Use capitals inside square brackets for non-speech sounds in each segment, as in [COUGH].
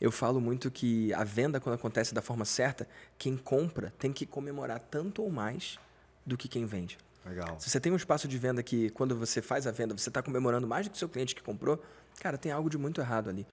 Eu falo muito que a venda, quando acontece da forma certa, quem compra tem que comemorar tanto ou mais do que quem vende. Legal. Se você tem um espaço de venda que, quando você faz a venda, você está comemorando mais do que o seu cliente que comprou, cara, tem algo de muito errado ali.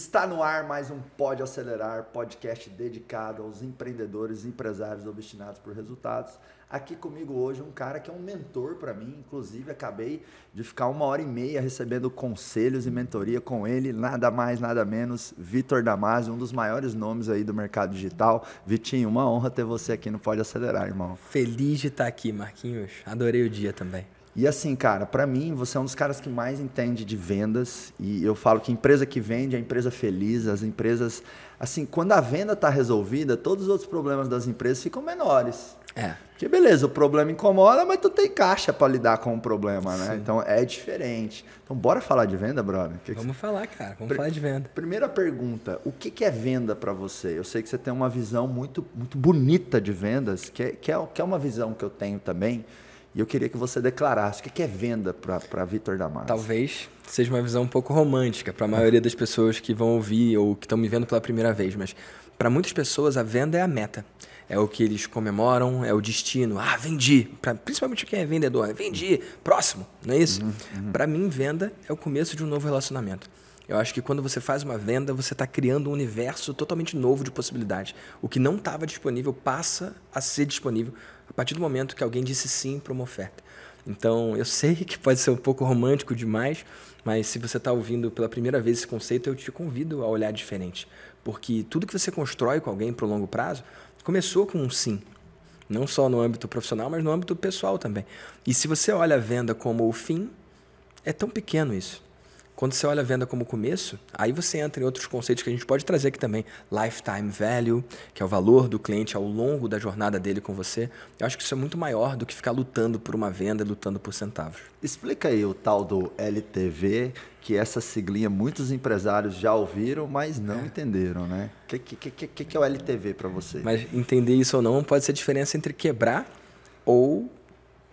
Está no ar mais um Pode Acelerar, podcast dedicado aos empreendedores e empresários obstinados por resultados. Aqui comigo hoje um cara que é um mentor para mim, inclusive acabei de ficar uma hora e meia recebendo conselhos e mentoria com ele, nada mais, nada menos, Vitor Damasio, um dos maiores nomes aí do mercado digital. Vitinho, uma honra ter você aqui no Pode Acelerar, irmão. Feliz de estar aqui, Marquinhos. Adorei o dia também. E assim, cara, para mim, você é um dos caras que mais entende de vendas. E eu falo que empresa que vende é empresa feliz. As empresas. Assim, quando a venda está resolvida, todos os outros problemas das empresas ficam menores. É. Porque beleza, o problema incomoda, mas tu tem caixa para lidar com o problema, né? Sim. Então é diferente. Então bora falar de venda, brother? Que que Vamos falar, cara. Vamos falar de venda. Primeira pergunta, o que, que é venda para você? Eu sei que você tem uma visão muito, muito bonita de vendas, que é, que, é, que é uma visão que eu tenho também. E eu queria que você declarasse o que, é venda para Vitor Damasio. Talvez seja uma visão um pouco romântica para a maioria das pessoas que vão ouvir ou que estão me vendo pela primeira vez, mas para muitas pessoas a venda é a meta. É o que eles comemoram, é o destino. Ah, vendi. Pra, principalmente quem é vendedor. Vendi. Próximo. Não é isso? Para mim, venda é o começo de um novo relacionamento. Eu acho que quando você faz uma venda, você está criando um universo totalmente novo de possibilidades. O que não estava disponível passa a ser disponível a partir do momento que alguém disse sim para uma oferta. Então, eu sei que pode ser um pouco romântico demais, mas se você está ouvindo pela primeira vez esse conceito, eu te convido a olhar diferente. Porque tudo que você constrói com alguém para o longo prazo começou com um sim. Não só no âmbito profissional, mas no âmbito pessoal também. E se você olha a venda como o fim, é tão pequeno isso. Quando você olha a venda como começo, aí você entra em outros conceitos que a gente pode trazer aqui também. Lifetime value, que é o valor do cliente ao longo da jornada dele com você. Eu acho que isso é muito maior do que ficar lutando por uma venda, lutando por centavos. Explica aí o tal do LTV, que essa siglinha muitos empresários já ouviram, mas não entenderam, né? O que, que, que, que, que é o LTV para você? Mas entender isso ou não pode ser a diferença entre quebrar ou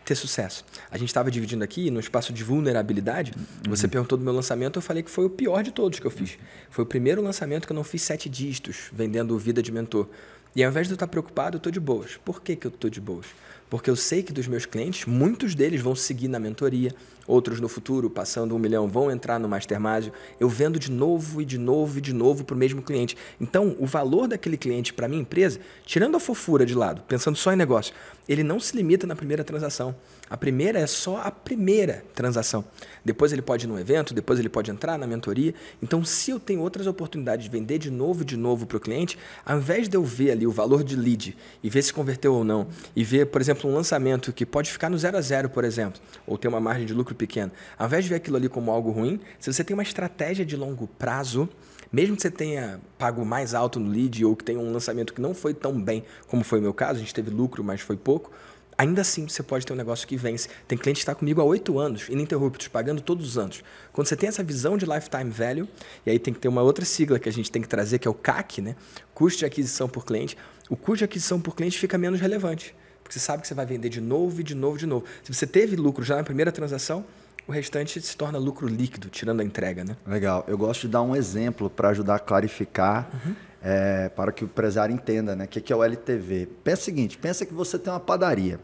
ter sucesso. A gente estava dividindo aqui no espaço de vulnerabilidade. Você perguntou do meu lançamento, eu falei que foi o pior de todos que eu fiz. Foi o primeiro lançamento que eu não fiz sete dígitos vendendo vida de mentor. E ao invés de eu estar preocupado, eu estou de boas. Por que, que eu estou de boas? Porque eu sei que dos meus clientes, muitos deles vão seguir na mentoria, outros no futuro, passando um milhão, vão entrar no Mastermásio. Eu vendo de novo e de novo e de novo para o mesmo cliente. Então, o valor daquele cliente para minha empresa, tirando a fofura de lado, pensando só em negócio, ele não se limita na primeira transação. A primeira é só a primeira transação. Depois ele pode ir num evento, depois ele pode entrar na mentoria. Então, se eu tenho outras oportunidades de vender de novo e de novo para o cliente, ao invés de eu ver ali o valor de lead e ver se converteu ou não, e ver, por exemplo, um lançamento que pode ficar no zero a zero, por exemplo, ou ter uma margem de lucro pequena, ao invés de ver aquilo ali como algo ruim, se você tem uma estratégia de longo prazo, mesmo que você tenha pago mais alto no lead ou que tenha um lançamento que não foi tão bem como foi o meu caso, a gente teve lucro, mas foi pouco, ainda assim você pode ter um negócio que vence. Tem cliente que está comigo há oito anos, ininterruptos, pagando todos os anos. Quando você tem essa visão de lifetime value, e aí tem que ter uma outra sigla que a gente tem que trazer, que é o CAC, né? custo de aquisição por cliente, o custo de aquisição por cliente fica menos relevante. Porque você sabe que você vai vender de novo e de novo e de novo. Se você teve lucro já na primeira transação, o restante se torna lucro líquido, tirando a entrega, né? Legal. Eu gosto de dar um exemplo para ajudar a clarificar, é, para que o empresário entenda né, o que, que é o LTV. Pensa o seguinte: pensa que você tem uma padaria.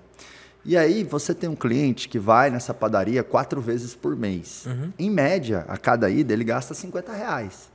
E aí você tem um cliente que vai nessa padaria quatro vezes por mês. Em média, a cada ida, ele gasta 50 reais.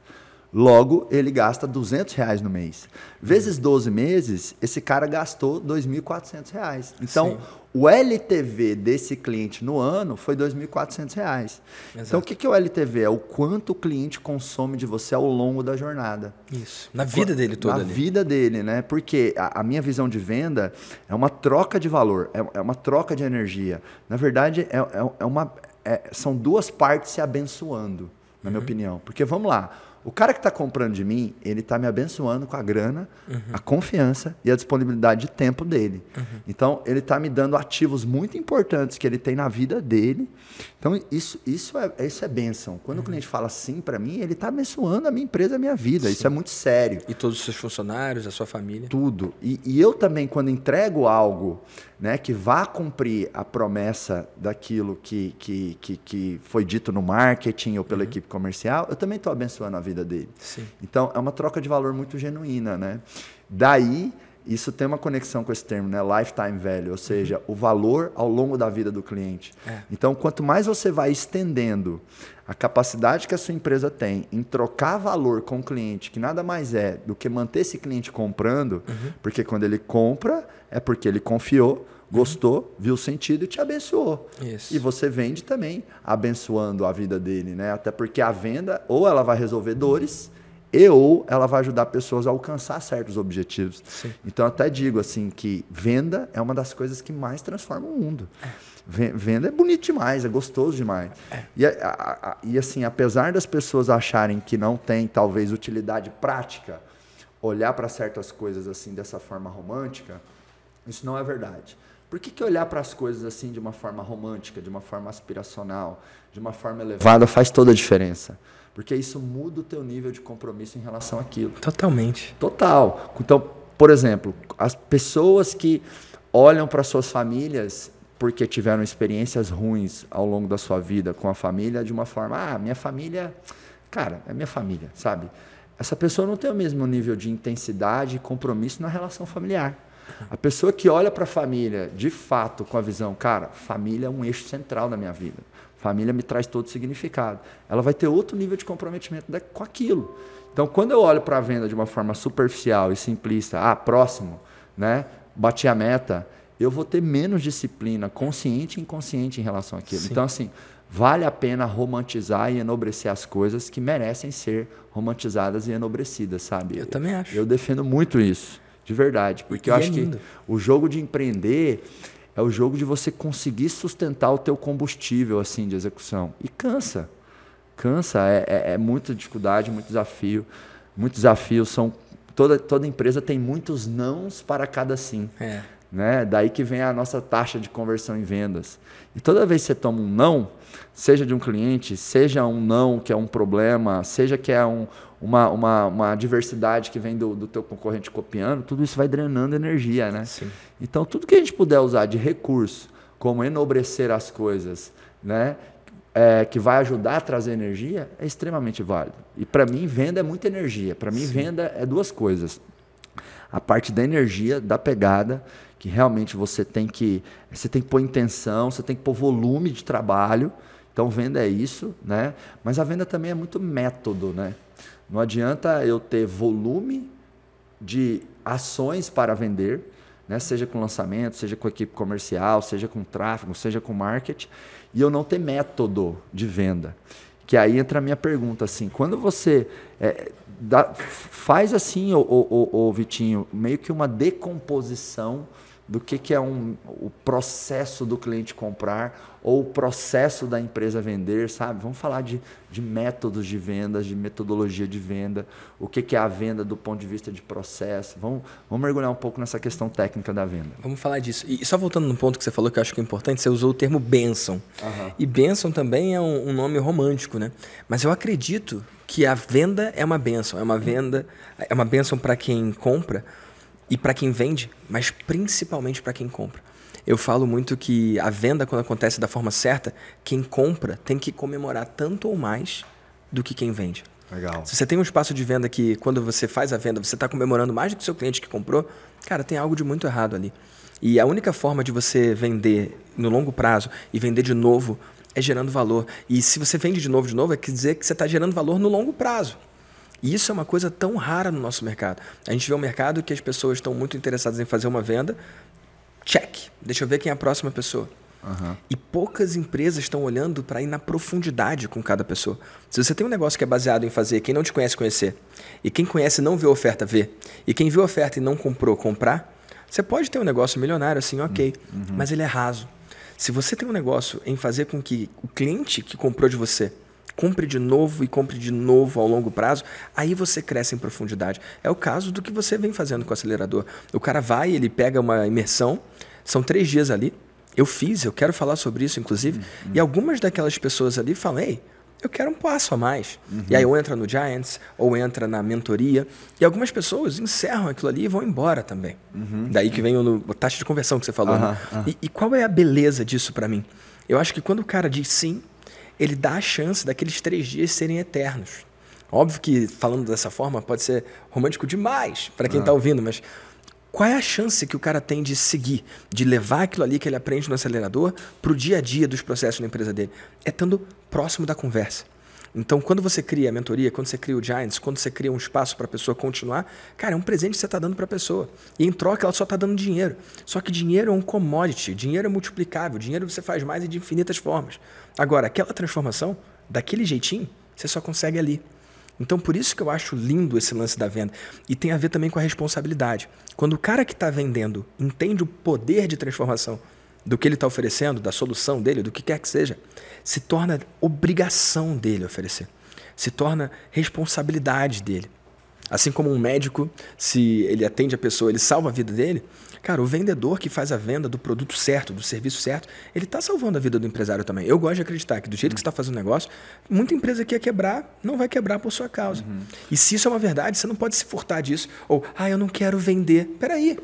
Logo, ele gasta 200 reais no mês. Vezes 12 meses, esse cara gastou 2.400 reais. Então, Sim. o LTV desse cliente no ano foi 2.400 reais. Então, Exato. o que que é o LTV? É o quanto o cliente consome de você ao longo da jornada. Isso. Na vida dele toda Na ali. vida dele, né? Porque a, a minha visão de venda é uma troca de valor, é, é uma troca de energia. Na verdade, é, é- é uma, é- são duas partes se abençoando, na Uhum. minha opinião. Porque vamos lá, O cara que está comprando de mim, ele está me abençoando com a grana, uhum. a confiança e a disponibilidade de tempo dele. Uhum. Então, ele está me dando ativos muito importantes que ele tem na vida dele. Então, isso, isso, é, isso é bênção. Quando uhum. o cliente fala sim para mim, ele está abençoando a minha empresa, a minha vida. Sim. Isso é muito sério. E todos os seus funcionários, a sua família? Tudo. E, e eu também, quando entrego algo né, que vá cumprir a promessa daquilo que, que, que, que foi dito no marketing ou pela uhum. equipe comercial, eu também estou abençoando a vida dele. Sim. Então, é uma troca de valor muito genuína. Né? Daí, isso tem uma conexão com esse termo, né? Lifetime value, ou seja, uhum. o valor ao longo da vida do cliente. É. Então, quanto mais você vai estendendo a capacidade que a sua empresa tem em trocar valor com o cliente, que nada mais é do que manter esse cliente comprando, uhum. porque quando ele compra, é porque ele confiou, gostou, uhum. viu o sentido e te abençoou. Isso. E você vende também abençoando a vida dele, né? Até porque a venda, ou ela vai resolver dores, e ou ela vai ajudar pessoas a alcançar certos objetivos. Sim. Então eu até digo assim que venda é uma das coisas que mais transforma o mundo. É. Venda é bonito demais, é gostoso demais. É. E, a, a, a, e assim, apesar das pessoas acharem que não tem talvez utilidade prática, olhar para certas coisas assim dessa forma romântica, isso não é verdade. Por que, que olhar para as coisas assim de uma forma romântica, de uma forma aspiracional, de uma forma elevada faz toda a diferença? Porque isso muda o teu nível de compromisso em relação àquilo. Totalmente. Total. Então, por exemplo, as pessoas que olham para suas famílias porque tiveram experiências ruins ao longo da sua vida com a família de uma forma, ah, minha família, cara, é minha família, sabe? Essa pessoa não tem o mesmo nível de intensidade e compromisso na relação familiar. A pessoa que olha para a família, de fato, com a visão, cara, família é um eixo central da minha vida. Família me traz todo significado. Ela vai ter outro nível de comprometimento com aquilo. Então, quando eu olho para a venda de uma forma superficial e simplista, ah, próximo, né? Bati a meta, eu vou ter menos disciplina, consciente e inconsciente em relação àquilo. Sim. Então, assim, vale a pena romantizar e enobrecer as coisas que merecem ser romantizadas e enobrecidas, sabe? Eu também acho. Eu defendo muito isso, de verdade, porque e eu é acho lindo. que o jogo de empreender é o jogo de você conseguir sustentar o teu combustível assim de execução. E cansa. Cansa, é, é, é muita dificuldade, muito desafio. Muitos desafios são. Toda, toda empresa tem muitos nãos para cada sim. É. Né? Daí que vem a nossa taxa de conversão em vendas. E toda vez que você toma um não, seja de um cliente, seja um não que é um problema, seja que é um, uma, uma, uma diversidade que vem do, do teu concorrente copiando, tudo isso vai drenando energia. Né? Sim. Então, tudo que a gente puder usar de recurso, como enobrecer as coisas, né? É, que vai ajudar a trazer energia, é extremamente válido. E para mim, venda é muita energia. Para mim, Sim. venda é duas coisas. A parte da energia, da pegada, que realmente você tem que você tem que pôr intenção, você tem que pôr volume de trabalho. Então venda é isso, né? Mas a venda também é muito método, né? Não adianta eu ter volume de ações para vender, né? Seja com lançamento, seja com equipe comercial, seja com tráfego, seja com marketing, e eu não ter método de venda. Que aí entra a minha pergunta assim, quando você é, dá, faz assim, o, o, o, o Vitinho, meio que uma decomposição do que, que é um, o processo do cliente comprar ou o processo da empresa vender, sabe? Vamos falar de, de métodos de vendas, de metodologia de venda, o que, que é a venda do ponto de vista de processo. Vamos, vamos mergulhar um pouco nessa questão técnica da venda. Vamos falar disso. E só voltando no ponto que você falou que eu acho que é importante, você usou o termo bênção. Uhum. E bênção também é um, um nome romântico, né? Mas eu acredito que a venda é uma bênção, é uma venda, é uma bênção para quem compra, e para quem vende, mas principalmente para quem compra. Eu falo muito que a venda, quando acontece da forma certa, quem compra tem que comemorar tanto ou mais do que quem vende. Legal. Se você tem um espaço de venda que, quando você faz a venda, você está comemorando mais do que o seu cliente que comprou, cara, tem algo de muito errado ali. E a única forma de você vender no longo prazo e vender de novo é gerando valor. E se você vende de novo, de novo, é quer dizer que você está gerando valor no longo prazo. E isso é uma coisa tão rara no nosso mercado. A gente vê um mercado que as pessoas estão muito interessadas em fazer uma venda. Check. Deixa eu ver quem é a próxima pessoa. Uhum. E poucas empresas estão olhando para ir na profundidade com cada pessoa. Se você tem um negócio que é baseado em fazer quem não te conhece conhecer, e quem conhece não vê oferta ver, e quem viu oferta e não comprou comprar, você pode ter um negócio milionário assim, ok, uhum. mas ele é raso. Se você tem um negócio em fazer com que o cliente que comprou de você compre de novo e compre de novo ao longo prazo, aí você cresce em profundidade. É o caso do que você vem fazendo com o acelerador. O cara vai, ele pega uma imersão, são três dias ali. Eu fiz, eu quero falar sobre isso, inclusive. Uhum. E algumas daquelas pessoas ali falam, ei, eu quero um passo a mais. Uhum. E aí ou entra no Giants, ou entra na mentoria. E algumas pessoas encerram aquilo ali e vão embora também. Uhum. Daí que vem o, o taxa de conversão que você falou. Né? E, e, qual é a beleza disso para mim? Eu acho que quando o cara diz sim, ele dá a chance daqueles três dias serem eternos. Óbvio que falando dessa forma pode ser romântico demais para quem está ouvindo, mas qual é a chance que o cara tem de seguir, de levar aquilo ali que ele aprende no acelerador para o dia a dia dos processos na empresa dele? É estando próximo da conversa. Então, quando você cria a mentoria, quando você cria o Giants, quando você cria um espaço para a pessoa continuar, cara, é um presente que você está dando para a pessoa. E em troca, ela só está dando dinheiro. Só que dinheiro é um commodity, dinheiro é multiplicável, dinheiro você faz mais e de infinitas formas. Agora, aquela transformação, daquele jeitinho, você só consegue ali. Então, por isso que eu acho lindo esse lance da venda. E tem a ver também com a responsabilidade. Quando o cara que está vendendo entende o poder de transformação do que ele está oferecendo, da solução dele, do que quer que seja, se torna obrigação dele oferecer. Se torna responsabilidade dele. Assim como um médico, se ele atende a pessoa, ele salva a vida dele, Cara, o vendedor que faz a venda do produto certo, do serviço certo, ele está salvando a vida do empresário também. Eu gosto de acreditar que do jeito que você está fazendo negócio, muita empresa que ia quebrar não vai quebrar por sua causa. Uhum. E se isso é uma verdade, você não pode se furtar disso. Ou, ah, eu não quero vender. Peraí.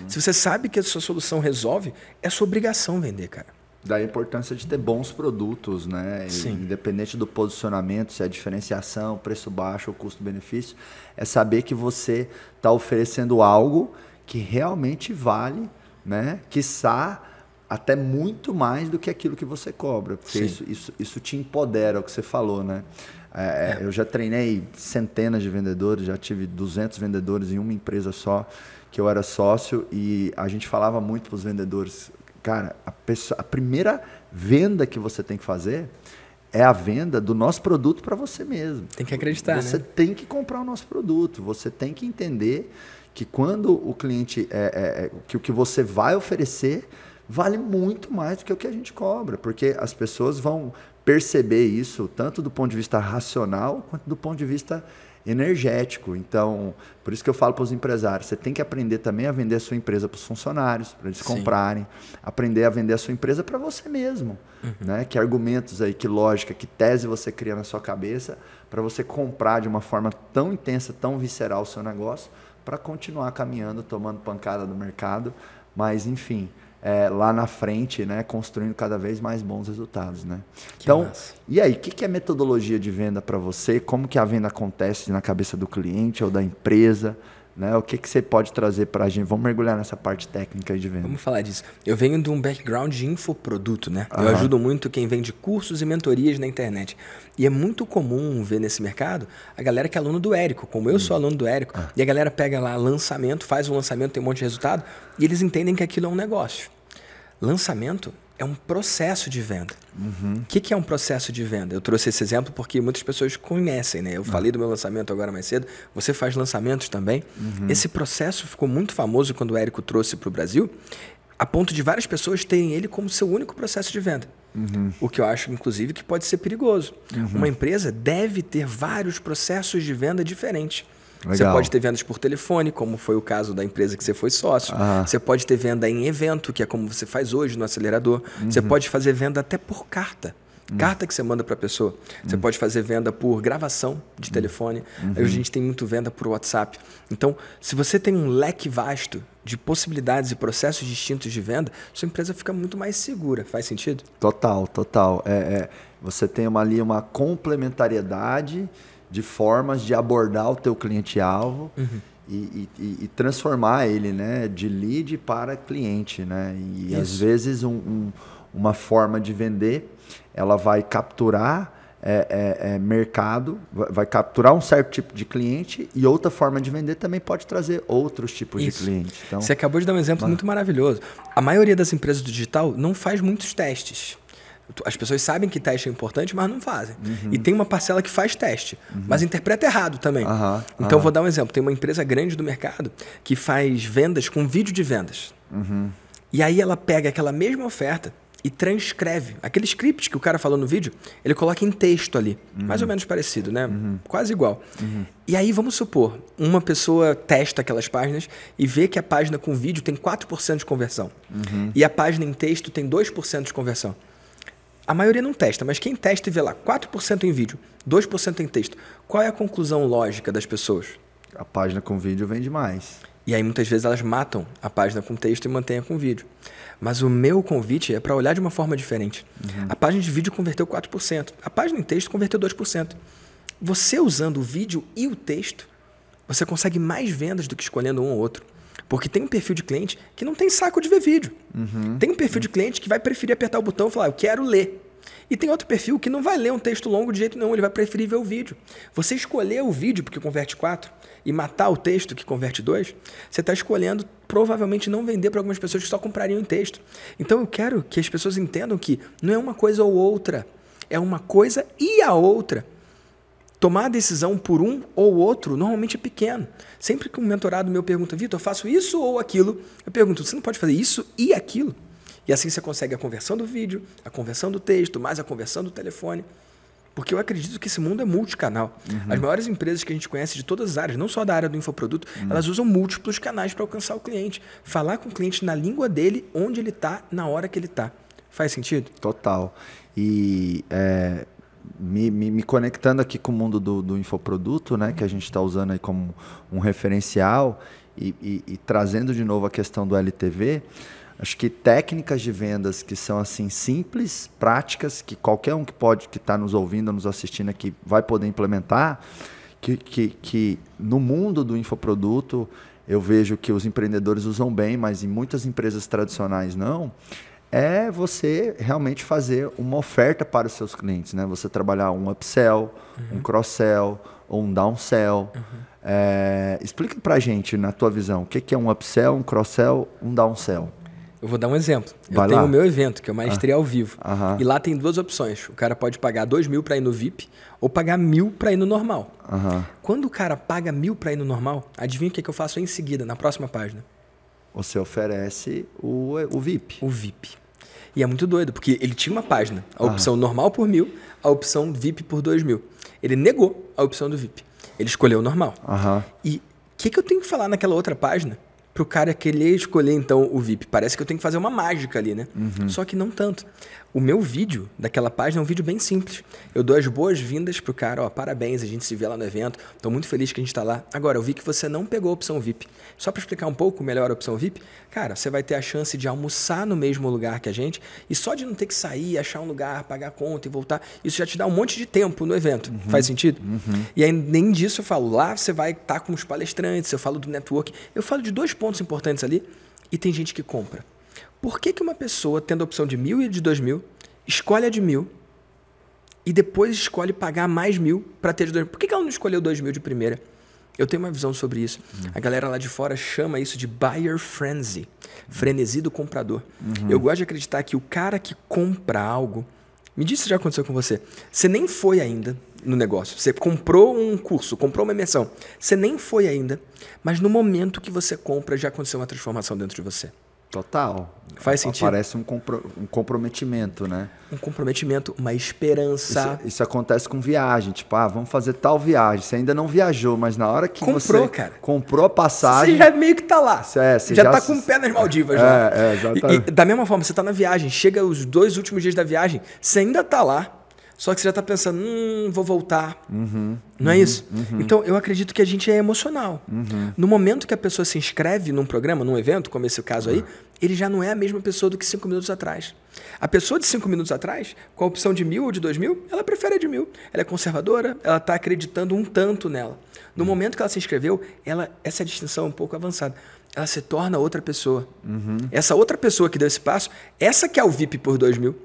Uhum. Se você sabe que a sua solução resolve, é sua obrigação vender, cara. Da importância de ter bons produtos, né? Sim. Independente do posicionamento, se é diferenciação, preço baixo ou custo-benefício, é saber que você está oferecendo algo que realmente vale, né? Quiçá até muito mais do que aquilo que você cobra. Porque isso, isso, isso te empodera, é o que você falou, né? É, é. Eu já treinei centenas de vendedores, já tive 200 vendedores em uma empresa só, que eu era sócio, e a gente falava muito para os vendedores, cara, a, pessoa, a primeira venda que você tem que fazer é a venda do nosso produto para você mesmo. Tem que acreditar, Você né? tem que comprar o nosso produto, você tem que entender que quando o cliente é, é, é, que o que você vai oferecer vale muito mais do que o que a gente cobra, porque as pessoas vão perceber isso tanto do ponto de vista racional quanto do ponto de vista energético. Então, por isso que eu falo para os empresários, você tem que aprender também a vender a sua empresa para os funcionários, para eles Sim. comprarem, aprender a vender a sua empresa para você mesmo, uhum. né? Que argumentos aí, que lógica, que tese você cria na sua cabeça para você comprar de uma forma tão intensa, tão visceral o seu negócio para continuar caminhando, tomando pancada do mercado, mas enfim, é, lá na frente, né, construindo cada vez mais bons resultados, né? Que então, massa. e aí, o que, que é metodologia de venda para você? Como que a venda acontece na cabeça do cliente ou da empresa? Né? O que, que você pode trazer para a gente? Vamos mergulhar nessa parte técnica de venda. Vamos falar disso. Eu venho de um background de infoproduto, né? Eu ajudo muito quem vende cursos e mentorias na internet. E é muito comum ver nesse mercado a galera que é aluno do Érico, como eu sou aluno do Érico, ah. e a galera pega lá lançamento, faz um lançamento, tem um monte de resultado, e eles entendem que aquilo é um negócio. Lançamento é um processo de venda. Uhum. O que, que, é um processo de venda? Eu trouxe esse exemplo porque muitas pessoas conhecem, né? Eu uhum. falei do meu lançamento agora mais cedo. Você faz lançamentos também. Uhum. Esse processo ficou muito famoso quando o Érico trouxe para o Brasil, a ponto de várias pessoas terem ele como seu único processo de venda. Uhum. O que eu acho, inclusive, que pode ser perigoso. Uhum. Uma empresa deve ter vários processos de venda diferentes. Legal. Você pode ter vendas por telefone, como foi o caso da empresa que você foi sócio. Ah. Você pode ter venda em evento, que é como você faz hoje no acelerador. Uhum. Você pode fazer venda até por carta. Uhum. Carta que você manda para a pessoa. Você uhum. pode fazer venda por gravação de telefone. Uhum. Aí a gente tem muito venda por WhatsApp. Então, se você tem um leque vasto de possibilidades e processos distintos de venda, sua empresa fica muito mais segura. Faz sentido? Total, total. É, é, você tem uma, ali uma complementariedade de formas de abordar o teu cliente-alvo uhum. e, e, e, transformar ele né, de lead para cliente. Né? E Isso. às vezes um, um, uma forma de vender ela vai capturar é, é, é, mercado, vai capturar um certo tipo de cliente e outra forma de vender também pode trazer outros tipos Isso. de cliente. Então, Você acabou de dar um exemplo muito maravilhoso. A maioria das empresas do digital não faz muitos testes. As pessoas sabem que teste é importante, mas não fazem. Uhum. E tem uma parcela que faz teste, uhum. mas interpreta errado também. Uhum. Então, vou dar um exemplo. Tem uma empresa grande do mercado que faz vendas com vídeo de vendas. Uhum. E aí ela pega aquela mesma oferta e transcreve. Aquele script que o cara falou no vídeo, ele coloca em texto ali. Uhum. Mais ou menos parecido, né? Uhum. Quase igual. E aí, vamos supor, uma pessoa testa aquelas páginas e vê que a página com vídeo tem 4% de conversão. E a página em texto tem 2% de conversão. A maioria não testa, mas quem testa e vê lá 4% em vídeo, 2% em texto, qual é a conclusão lógica das pessoas? A página com vídeo vende mais. E aí muitas vezes elas matam a página com texto e mantêm a com vídeo. Mas o meu convite é para olhar de uma forma diferente. Uhum. A página de vídeo converteu 4%, a página em texto converteu 2%. Você usando o vídeo e o texto, você consegue mais vendas do que escolhendo um ou outro. Porque tem um perfil de cliente que não tem saco de ver vídeo. Uhum. Tem um perfil de cliente que vai preferir apertar o botão e falar, eu quero ler. E tem outro perfil que não vai ler um texto longo de jeito nenhum, ele vai preferir ver o vídeo. Você escolher o vídeo porque converte 4, e matar o texto que converte dois, você está escolhendo provavelmente não vender para algumas pessoas que só comprariam em texto. Então eu quero que as pessoas entendam que não é uma coisa ou outra, é uma coisa e a outra. Tomar a decisão por um ou outro normalmente é pequeno. Sempre que um mentorado meu pergunta, Vitor, eu faço isso ou aquilo, eu pergunto, você não pode fazer isso e aquilo? E assim você consegue a conversão do vídeo, a conversão do texto, mais a conversão do telefone. Porque eu acredito que esse mundo é multicanal. Uhum. As maiores empresas que a gente conhece de todas as áreas, não só da área do infoproduto, uhum. elas usam múltiplos canais para alcançar o cliente. Falar com o cliente na língua dele, onde ele está, na hora que ele está. Faz sentido? Total. E é, me, me, me, conectando aqui com o mundo do, do infoproduto, né, que a gente está usando aí como um referencial e, e, e trazendo de novo a questão do LTV, Acho que técnicas de vendas que são assim simples, práticas, que qualquer um que pode, que está nos ouvindo, nos assistindo aqui, vai poder implementar, que, que, que no mundo do infoproduto eu vejo que os empreendedores usam bem, mas em muitas empresas tradicionais não, é você realmente fazer uma oferta para os seus clientes, né? Você trabalhar um upsell, uhum. um cross-sell ou um downsell. Uhum. É, explica para gente, na tua visão, o que é um upsell, um cross-sell, um downsell? Eu vou dar um exemplo. Vai eu tenho o meu evento, que é o Maestria ah. ao Vivo. E lá tem duas opções. O cara pode pagar dois mil para ir no VIP ou pagar mil para ir no normal. Quando o cara paga mil para ir no normal, adivinha o que, é que eu faço em seguida, na próxima página? Você oferece o, o VIP. O VIP. E é muito doido, porque ele tinha uma página, a opção normal por mil, a opção VIP por dois mil. Ele negou a opção do VIP. Ele escolheu o normal. E o que, que eu tenho que falar naquela outra página para o cara querer escolher então o VIP. Parece que eu tenho que fazer uma mágica ali, né? Uhum. Só que não tanto. O meu vídeo daquela página é um vídeo bem simples. Eu dou as boas-vindas pro cara, ó, parabéns, a gente se vê lá no evento. Estou muito feliz que a gente está lá. Agora, eu vi que você não pegou a opção VIP. Só para explicar um pouco melhor a opção VIP, cara, você vai ter a chance de almoçar no mesmo lugar que a gente e só de não ter que sair, achar um lugar, pagar conta e voltar, isso já te dá um monte de tempo no evento. Uhum. Faz sentido? Uhum. E aí, nem disso eu falo. Lá você vai estar tá com os palestrantes, eu falo do network. Eu falo de dois pontos importantes ali e tem gente que compra. Por que, que uma pessoa, tendo a opção de mil e de dois mil, escolhe a de mil e depois escolhe pagar mais mil para ter de dois mil? Por que, que ela não escolheu dois mil de primeira? Eu tenho uma visão sobre isso. Uhum. A galera lá de fora chama isso de buyer frenzy, frenesi do comprador. Uhum. Eu gosto de acreditar que o cara que compra algo, me diz se já aconteceu com você. Você nem foi ainda no negócio. Você comprou um curso, comprou uma imersão. Você nem foi ainda, mas no momento que você compra já aconteceu uma transformação dentro de você. Total. Faz sentido. Parece um, compro um comprometimento, né? Um comprometimento, uma esperança. Isso, isso, acontece com viagem. Tipo, ah, vamos fazer tal viagem. Você ainda não viajou, mas na hora que comprou, você cara. comprou a passagem... Você já meio que tá lá. É, você já, já tá com o pé nas Maldivas. É, é, exatamente. E, e, da mesma forma, você tá na viagem. Chega os dois últimos dias da viagem, você ainda tá lá. Só que você já está pensando, hum, vou voltar. Uhum, não é isso? Uhum. Então, eu acredito que a gente é emocional. Uhum. No momento que a pessoa se inscreve num programa, num evento, como esse caso aí, ele já não é a mesma pessoa do que cinco minutos atrás. A pessoa de cinco minutos atrás, com a opção de mil ou de dois mil, ela prefere a de mil. Ela é conservadora, ela está acreditando um tanto nela. No uhum. momento que ela se inscreveu, ela, essa distinção é um pouco avançada. Ela se torna outra pessoa. Uhum. Essa outra pessoa que deu esse passo, essa que é o VIP por dois mil,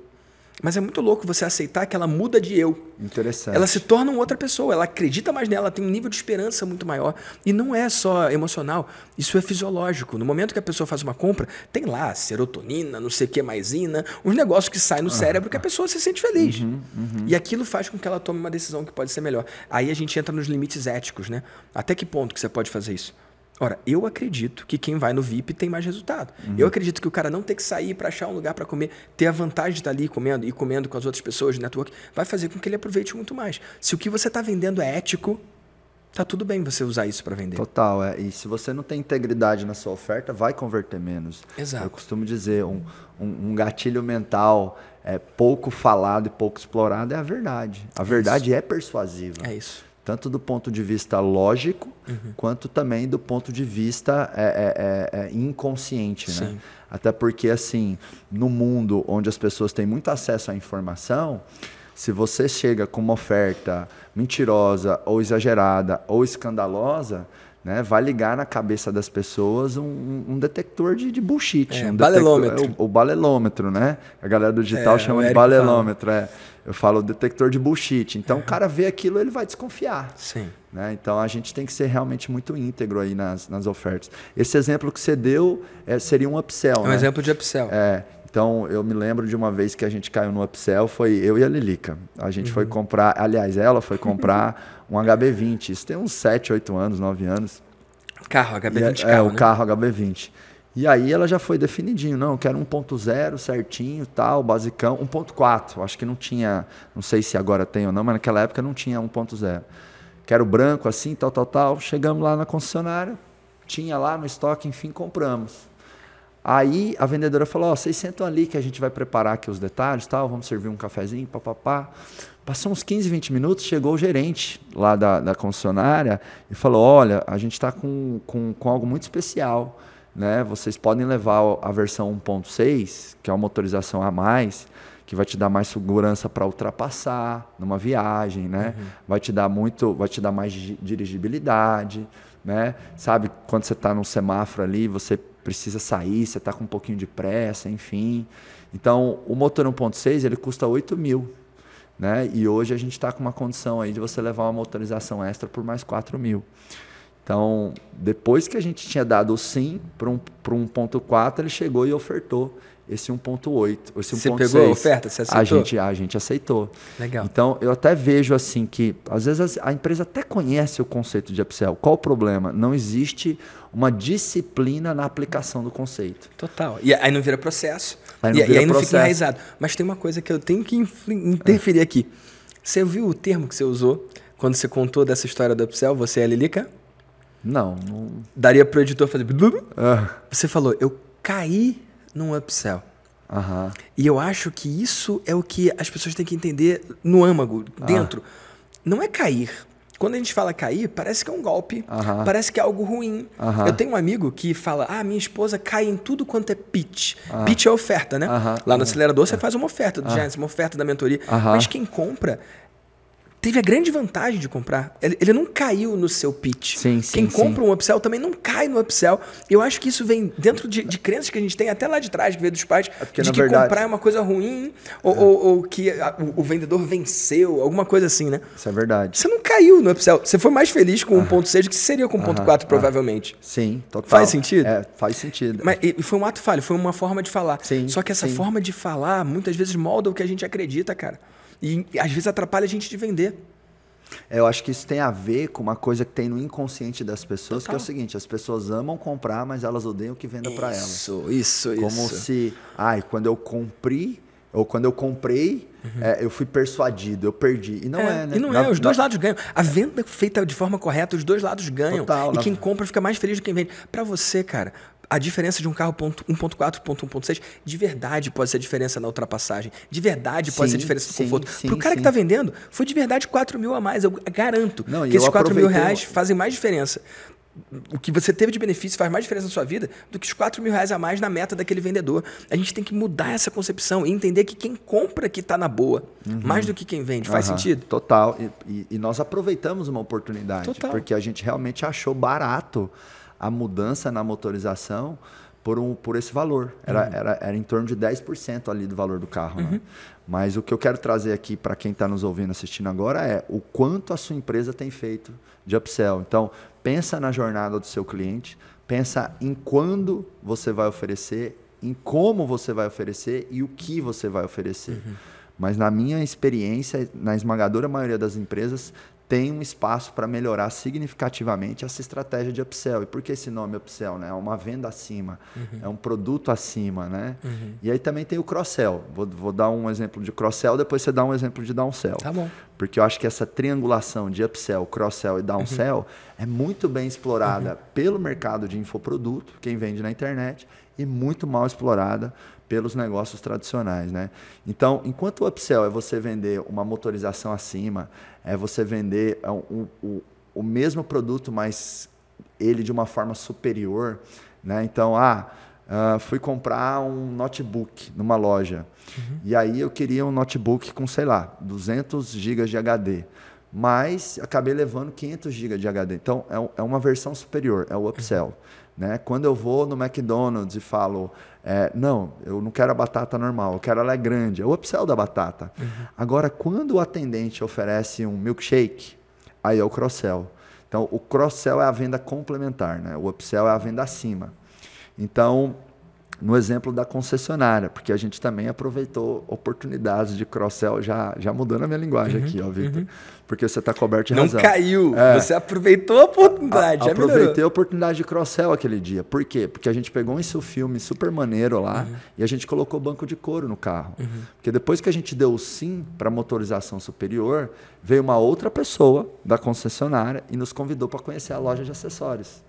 mas é muito louco você aceitar que ela muda de eu. Interessante. Ela se torna uma outra pessoa, ela acredita mais nela, ela tem um nível de esperança muito maior. E não é só emocional, isso é fisiológico. No momento que a pessoa faz uma compra, tem lá serotonina, não sei o que maisina, uns negócios que saem no cérebro que a pessoa se sente feliz. Uhum, uhum. E aquilo faz com que ela tome uma decisão que pode ser melhor. Aí a gente entra nos limites éticos, né? Até que ponto que você pode fazer isso? Ora, eu acredito que quem vai no VIP tem mais resultado. Uhum. Eu acredito que o cara não ter que sair para achar um lugar para comer, ter a vantagem de estar ali comendo e comendo com as outras pessoas de network, vai fazer com que ele aproveite muito mais. Se o que você está vendendo é ético, tá tudo bem você usar isso para vender. Total, é. E se você não tem integridade na sua oferta, vai converter menos. Exato. Eu costumo dizer, um, um, um gatilho mental é, pouco falado e pouco explorado é a verdade. A verdade isso. é persuasiva. É isso tanto do ponto de vista lógico, uhum. quanto também do ponto de vista é, é, é, é inconsciente. Né? Até porque, assim, no mundo onde as pessoas têm muito acesso à informação, se você chega com uma oferta mentirosa, ou exagerada, ou escandalosa, né, vai ligar na cabeça das pessoas um, um detector de, de bullshit. É, um balelômetro. Detector, é, o, o, balelômetro, né? A galera do digital é, chama de balelômetro. É. Eu falo detector de bullshit. Então, o cara vê aquilo, ele vai desconfiar. Sim. Né? Então, a gente tem que ser realmente muito íntegro aí nas, nas ofertas. Esse exemplo que você deu é, seria um upsell, É um né? exemplo de upsell. É. Então, eu me lembro de uma vez que a gente caiu no upsell, foi eu e a Lilica. A gente uhum. foi comprar, aliás, ela foi comprar [LAUGHS] um HB20. Isso tem uns 7, 8 anos, 9 anos. Carro, HB20 é, carro, É, o né? carro HB20. E aí ela já foi definidinho, não, eu quero 1.0 certinho, tal, basicão, 1.4, acho que não tinha, não sei se agora tem ou não, mas naquela época não tinha 1.0. Quero branco assim, tal, tal, tal. Chegamos lá na concessionária, tinha lá no estoque, enfim, compramos. Aí a vendedora falou: Ó, vocês sentam ali que a gente vai preparar aqui os detalhes, tal, vamos servir um cafezinho, papapá. Passou uns 15, 20 minutos, chegou o gerente lá da, da concessionária e falou: Olha, a gente está com, com, com algo muito especial. Né? Vocês podem levar a versão 1.6, que é uma motorização a mais, que vai te dar mais segurança para ultrapassar numa viagem, né? Uhum. Vai te dar muito, vai te dar mais dirigibilidade, né? Sabe quando você está no semáforo ali, você precisa sair, você está com um pouquinho de pressa, enfim. Então, o motor 1.6 ele custa 8 mil. Né? E hoje a gente está com uma condição aí de você levar uma motorização extra por mais 4 mil. Então, depois que a gente tinha dado o sim para um, um 1.4, ele chegou e ofertou esse 1.8. Esse você pegou a oferta? Você aceitou? A gente, a gente aceitou. Legal. Então, eu até vejo assim que, às vezes, a empresa até conhece o conceito de upsell. Qual o problema? Não existe uma disciplina na aplicação do conceito. Total. E aí não vira processo. Aí não e, vira e aí não processo. fica enraizado. Mas tem uma coisa que eu tenho que interferir é. aqui. Você viu o termo que você usou quando você contou dessa história do upsell? Você é a Lilica? Não, não. Daria para o editor fazer. Ah. Você falou, eu caí num upsell. Uhum. E eu acho que isso é o que as pessoas têm que entender no âmago, ah. dentro. Não é cair. Quando a gente fala cair, parece que é um golpe, uhum. parece que é algo ruim. Uhum. Eu tenho um amigo que fala: Ah, minha esposa cai em tudo quanto é pitch. Pitch é oferta, né? Lá no acelerador você faz uma oferta do Giants, uma oferta da mentoria. Mas quem compra teve a grande vantagem de comprar. Ele, ele não caiu no seu pitch. Sim, sim, Quem sim. compra um upsell também não cai no upsell. Eu acho que isso vem dentro de, de crenças que a gente tem até lá de trás, que veio dos pais, é de que verdade... comprar é uma coisa ruim ou, é. ou, ou que a, o, o, vendedor venceu, alguma coisa assim, né? Isso é verdade. Você não caiu no upsell. Você foi mais feliz com 1.6 do que seria com 1.4, provavelmente. Sim, total. Faz sentido? É, faz sentido. Mas e foi um ato falho, foi uma forma de falar. Sim, Só que essa sim. forma de falar muitas vezes molda o que a gente acredita, cara. E às vezes atrapalha a gente de vender. É, eu acho que isso tem a ver com uma coisa que tem no inconsciente das pessoas, Total. que é o seguinte: as pessoas amam comprar, mas elas odeiam que venda para elas. Isso, isso, isso. Como se, ai, quando eu comprei, ou quando eu comprei, uhum. é, eu fui persuadido, eu perdi. E não é, é né? E não na, é, os dois na... lados ganham. A venda feita de forma correta, os dois lados ganham. Total, e na... quem compra fica mais feliz do que quem vende. Para você, cara, a diferença de um carro 1.4 ponto 1.6 de verdade pode ser a diferença na ultrapassagem. De verdade pode sim, ser a diferença no sim, conforto. Sim, Para o cara sim. que está vendendo, foi de verdade 4 mil a mais. Eu garanto Não, que esses 4 mil reais fazem mais diferença. O que você teve de benefício faz mais diferença na sua vida do que os 4 mil reais a mais na meta daquele vendedor. A gente tem que mudar essa concepção e entender que quem compra que está na boa, uhum. mais do que quem vende. Faz uhum. sentido? Total. E, e, e, nós aproveitamos uma oportunidade. Total. Porque a gente realmente achou barato a mudança na motorização por, um, por esse valor. Era, uhum. era, era em torno de 10% ali do valor do carro. Uhum. Né? Mas o que eu quero trazer aqui para quem está nos ouvindo, assistindo agora, é o quanto a sua empresa tem feito de upsell. Então, pensa na jornada do seu cliente, pensa em quando você vai oferecer, em como você vai oferecer e o que você vai oferecer. Uhum. Mas na minha experiência, na esmagadora maioria das empresas, tem um espaço para melhorar significativamente essa estratégia de upsell. E por que esse nome upsell? Né? É uma venda acima, uhum. é um produto acima. Né? Uhum. E aí também tem o cross-sell. Vou, vou, dar um exemplo de cross-sell, depois você dá um exemplo de downsell. Tá bom. Porque eu acho que essa triangulação de upsell, cross-sell e downsell uhum. é muito bem explorada uhum. pelo mercado de infoproduto, quem vende na internet, e muito mal explorada pelos negócios tradicionais, né? Então, enquanto o upsell é você vender uma motorização acima, é você vender o, é o, o mesmo produto, mas ele de uma forma superior, né? Então, ah, uh, fui comprar um notebook numa loja uhum. e aí eu queria um notebook com, sei lá, 200 GB de HD, mas acabei levando 500 GB de HD. Então, é, é uma versão superior, é o upsell. Uhum. Né? Quando eu vou no McDonald's e falo, é, não, eu não quero a batata normal, eu quero ela é grande, é o upsell da batata. Uhum. Agora, quando o atendente oferece um milkshake, aí é o cross-sell. Então, o cross-sell é a venda complementar, né? o upsell é a venda acima. Então, no exemplo da concessionária, porque a gente também aproveitou oportunidades de cross-sell, já, já mudando a minha linguagem uhum, aqui, ó, Victor. Uhum. Porque você está coberto de Não razão. Não caiu, é, você aproveitou a oportunidade. A, aproveitei melhorou. a oportunidade de cross-sell aquele dia. Por quê? Porque a gente pegou um filme super maneiro lá uhum. e a gente colocou banco de couro no carro. Uhum. Porque depois que a gente deu o sim para motorização superior, veio uma outra pessoa da concessionária e nos convidou para conhecer a loja de acessórios.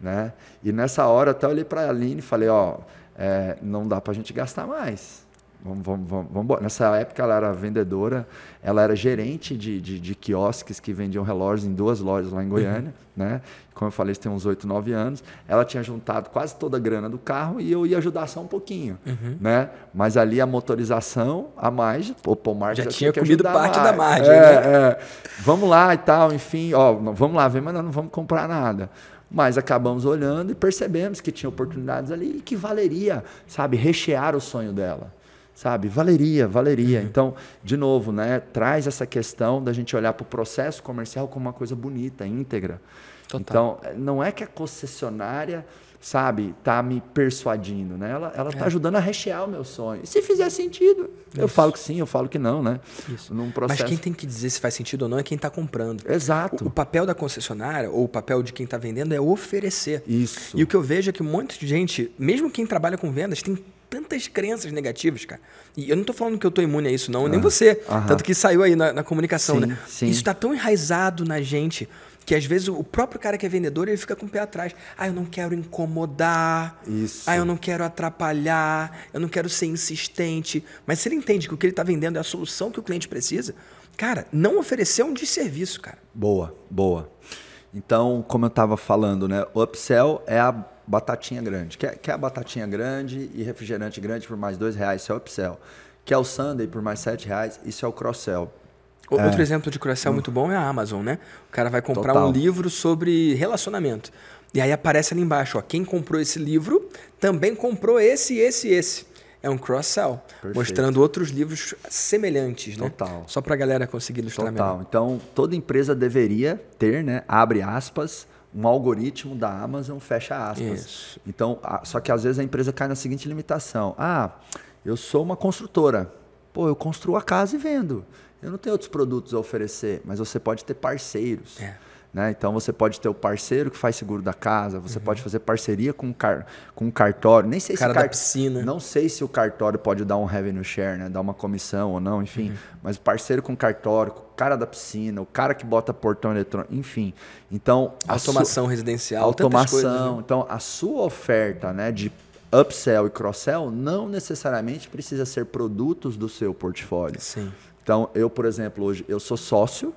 Né? E nessa hora até olhei para a Aline e falei, ó, é, não dá para a gente gastar mais. Vamos, vamos, vamos, vamos, Nessa época ela era vendedora, ela era gerente de, de, de, quiosques que vendiam relógios em duas lojas lá em Goiânia. Uhum. Né? Como eu falei, isso tem uns 8, 9 anos. Ela tinha juntado quase toda a grana do carro e eu ia ajudar só um pouquinho. Uhum. Né? Mas ali a motorização, a mais, o o Marcos já, tinha comido parte da margem. É, né? é. Vamos lá e tal, enfim, ó, vamos lá, vem, mas não vamos comprar nada. Mas acabamos olhando e percebemos que tinha oportunidades ali e que valeria, sabe, rechear o sonho dela. Sabe, valeria, valeria. Uhum. Então, de novo, né, traz essa questão da gente olhar para o processo comercial como uma coisa bonita, íntegra. Total. Então, não é que a concessionária sabe, tá me persuadindo, né? Ela, ela tá é. ajudando a rechear o meu sonho. E se fizer sentido, Isso. eu falo que sim, eu falo que não, né? Isso. Num processo... Mas quem tem que dizer se faz sentido ou não é quem está comprando. Exato. O, o, papel da concessionária ou o papel de quem está vendendo é oferecer. Isso. E o que eu vejo é que um monte de gente, mesmo quem trabalha com vendas, tem tantas crenças negativas, cara. E eu não estou falando que eu estou imune a isso, não, nem você. Tanto que saiu aí na, na comunicação, sim, né? Sim. Isso está tão enraizado na gente que às vezes o próprio cara que é vendedor, ele fica com o pé atrás. Ah, eu não quero incomodar. Isso. Ah, eu não quero atrapalhar. Eu não quero ser insistente. Mas se ele entende que o que ele está vendendo é a solução que o cliente precisa, cara, não oferecer um desserviço, cara. Boa, boa. Então, como eu estava falando, né? O upsell é a batatinha grande. Quer, quer a batatinha grande e refrigerante grande por mais dois reais, isso é o upsell. Quer o sundae por mais sete reais, isso é o cross-sell. É. Outro exemplo de cross-sell muito bom é a Amazon, né? O cara vai comprar Total. um livro sobre relacionamento. E aí aparece ali embaixo, ó, quem comprou esse livro também comprou esse, esse, esse. É um cross-sell, mostrando outros livros semelhantes, né? Total. Só para a galera conseguir ilustrar Total. Melhor. Então, toda empresa deveria ter, né, abre aspas, um algoritmo da Amazon, fecha aspas. Isso. Então, só que às vezes a empresa cai na seguinte limitação. Ah, eu sou uma construtora. Pô, eu construo a casa e vendo. Eu não tenho outros produtos a oferecer, mas você pode ter parceiros. É. Né? Então você pode ter o parceiro que faz seguro da casa, você uhum. pode fazer parceria com, car com cartório. Nem sei cara se car... da piscina. Não sei se o cartório pode dar um revenue share, né? dar uma comissão ou não, enfim. Uhum. Mas o parceiro com cartório, o cara da piscina, o cara que bota portão eletrônico, enfim. Então automação su... residencial, automação. Coisas, né? Então a sua oferta, né, de upsell e cross-sell não necessariamente precisa ser produtos do seu portfólio. Sim. Então, eu, por exemplo, hoje eu sou sócio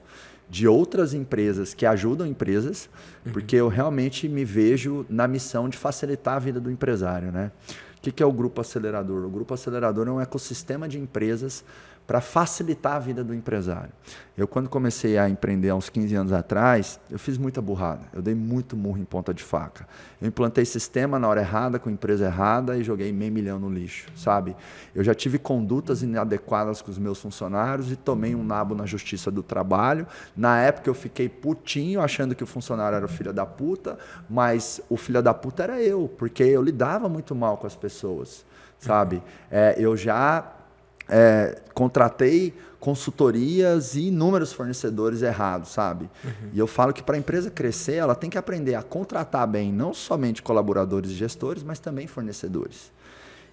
de outras empresas que ajudam empresas, uhum. porque eu realmente me vejo na missão de facilitar a vida do empresário, né? O que é o Grupo Acelerador? O Grupo Acelerador é um ecossistema de empresas para facilitar a vida do empresário. Eu, quando comecei a empreender há uns 15 anos atrás, eu fiz muita burrada. Eu dei muito murro em ponta de faca. Eu implantei sistema na hora errada, com empresa errada e joguei meio milhão no lixo, sabe? Eu já tive condutas inadequadas com os meus funcionários e tomei um nabo na justiça do trabalho. Na época eu fiquei putinho, achando que o funcionário era o filho da puta, mas o filho da puta era eu, porque eu lidava muito mal com as pessoas, sabe? É, eu já é, contratei consultorias e inúmeros fornecedores errados, sabe? Uhum. E eu falo que para a empresa crescer, ela tem que aprender a contratar bem, não somente colaboradores e gestores, mas também fornecedores.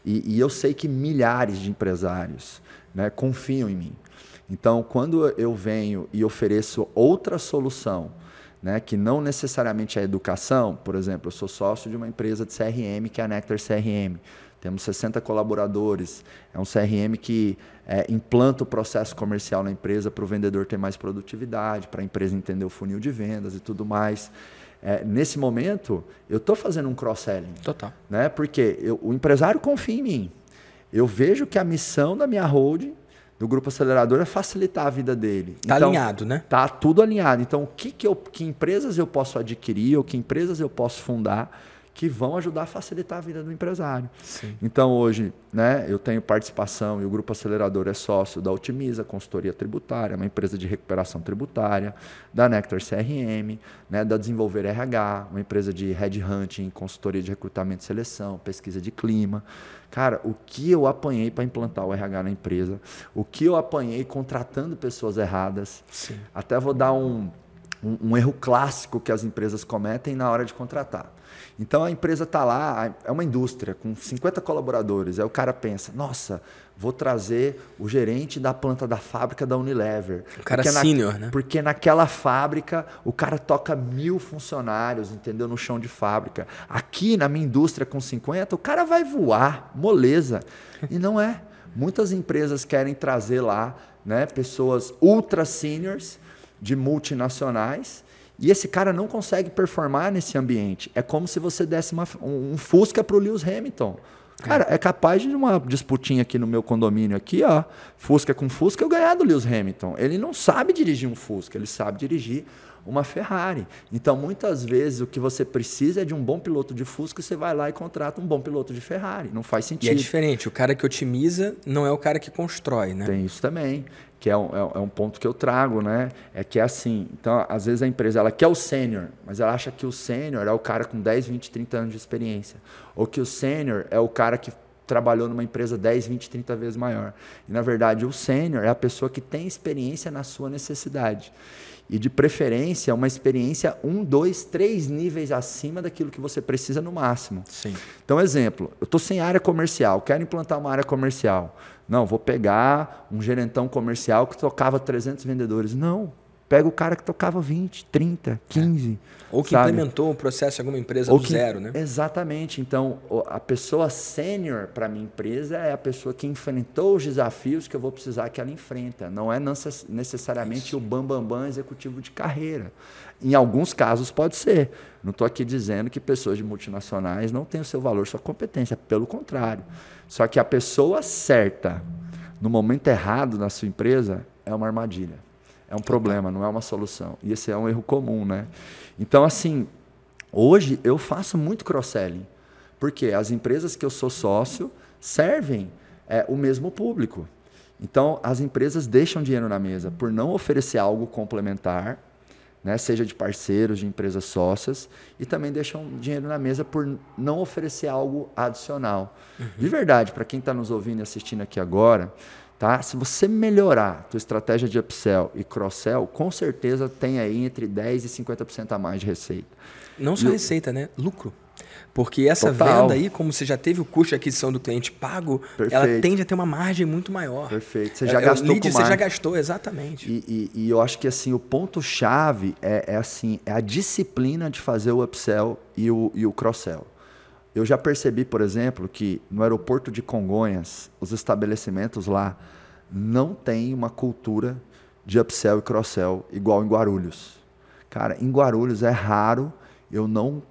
E, e eu sei que milhares de empresários né, confiam em mim. Então, quando eu venho e ofereço outra solução, né, que não necessariamente é educação, por exemplo, eu sou sócio de uma empresa de CRM que é a Nectar CRM. Temos 60 colaboradores. É um CRM que é, implanta o processo comercial na empresa para o vendedor ter mais produtividade, para a empresa entender o funil de vendas e tudo mais. É, nesse momento, eu estou fazendo um cross-selling. Total. Né? Porque eu, o empresário confia em mim. Eu vejo que a missão da minha holding do grupo acelerador é facilitar a vida dele. Está então, alinhado, né? Tá tudo alinhado. Então, o que, que, eu, que empresas eu posso adquirir ou que empresas eu posso fundar que vão ajudar a facilitar a vida do empresário. Sim. Então, hoje, né, eu tenho participação e o Grupo Acelerador é sócio da Otimiza, consultoria tributária, uma empresa de recuperação tributária, da Nectar CRM, né, da Desenvolver RH, uma empresa de headhunting, consultoria de recrutamento e seleção, pesquisa de clima. Cara, o que eu apanhei para implantar o RH na empresa, o que eu apanhei contratando pessoas erradas. Sim. Até vou dar um, um, um erro clássico que as empresas cometem na hora de contratar então a empresa está lá, é uma indústria com 50 colaboradores. Aí o cara pensa: nossa, vou trazer o gerente da planta da fábrica da Unilever. O cara porque sênior, na, né? Porque naquela fábrica o cara toca mil funcionários, entendeu? No chão de fábrica. Aqui na minha indústria com 50, o cara vai voar, moleza. [LAUGHS] E não é. Muitas empresas querem trazer lá né, pessoas ultra seniors de multinacionais e esse cara não consegue performar nesse ambiente. É como se você desse uma, um Fusca para o Lewis Hamilton. Cara, é capaz de uma disputinha aqui no meu condomínio aqui, ó, Fusca com Fusca, eu ganhar do Lewis Hamilton. Ele não sabe dirigir um Fusca, ele sabe dirigir uma Ferrari. Então, muitas vezes, o que você precisa é de um bom piloto de Fusca, você vai lá e contrata um bom piloto de Ferrari. Não faz sentido. E é diferente, o cara que otimiza não é o cara que constrói, né? Tem isso também que é um, é, é um ponto que eu trago, né? É que é assim, então, às vezes a empresa ela quer o sênior, mas ela acha que o sênior é o cara com 10, 20, 30 anos de experiência. Ou que o sênior é o cara que trabalhou numa empresa 10, 20, 30 vezes maior. E, na verdade, o sênior é a pessoa que tem experiência na sua necessidade. E, de preferência, uma experiência um, dois, três níveis acima daquilo que você precisa no máximo. Sim. Então, exemplo, eu estou sem área comercial, quero implantar uma área comercial. Não, vou pegar um gerentão comercial que tocava 300 vendedores. Não, pega o cara que tocava 20, 30, 15. Ou que sabe? implementou um processo em alguma empresa Ou do que, zero, né? Exatamente. Então, a pessoa sênior para minha empresa é a pessoa que enfrentou os desafios que eu vou precisar que ela enfrenta. Não é necessariamente Isso. o bambambam bam, bam executivo de carreira. Em alguns casos pode ser. Não estou aqui dizendo que pessoas de multinacionais não têm o seu valor, sua competência. Pelo contrário. Só que a pessoa certa, no momento errado na sua empresa, é uma armadilha. É um problema, não é uma solução. E esse é um erro comum, né? Então, assim, hoje eu faço muito cross-selling. Porque as empresas que eu sou sócio servem é, o mesmo público. Então, as empresas deixam dinheiro na mesa por não oferecer algo complementar né, seja de parceiros, de empresas sócias, e também deixam dinheiro na mesa por não oferecer algo adicional. Uhum. De verdade, para quem está nos ouvindo e assistindo aqui agora, tá? se você melhorar a tua estratégia de upsell e cross-sell, com certeza tem aí entre 10% e 50% a mais de receita. Não só e receita, né? Lucro. Porque essa Total. venda aí, como você já teve o custo de aquisição do cliente pago, Perfeito. ela tende a ter uma margem muito maior. Perfeito. Você é, já é, gastou lead, com Você já gastou, exatamente. E, e, e, eu acho que assim o ponto-chave é, é, assim, é a disciplina de fazer o upsell e o, e o cross-sell. Eu já percebi, por exemplo, que no aeroporto de Congonhas, os estabelecimentos lá não têm uma cultura de upsell e cross-sell igual em Guarulhos. Cara, em Guarulhos é raro eu não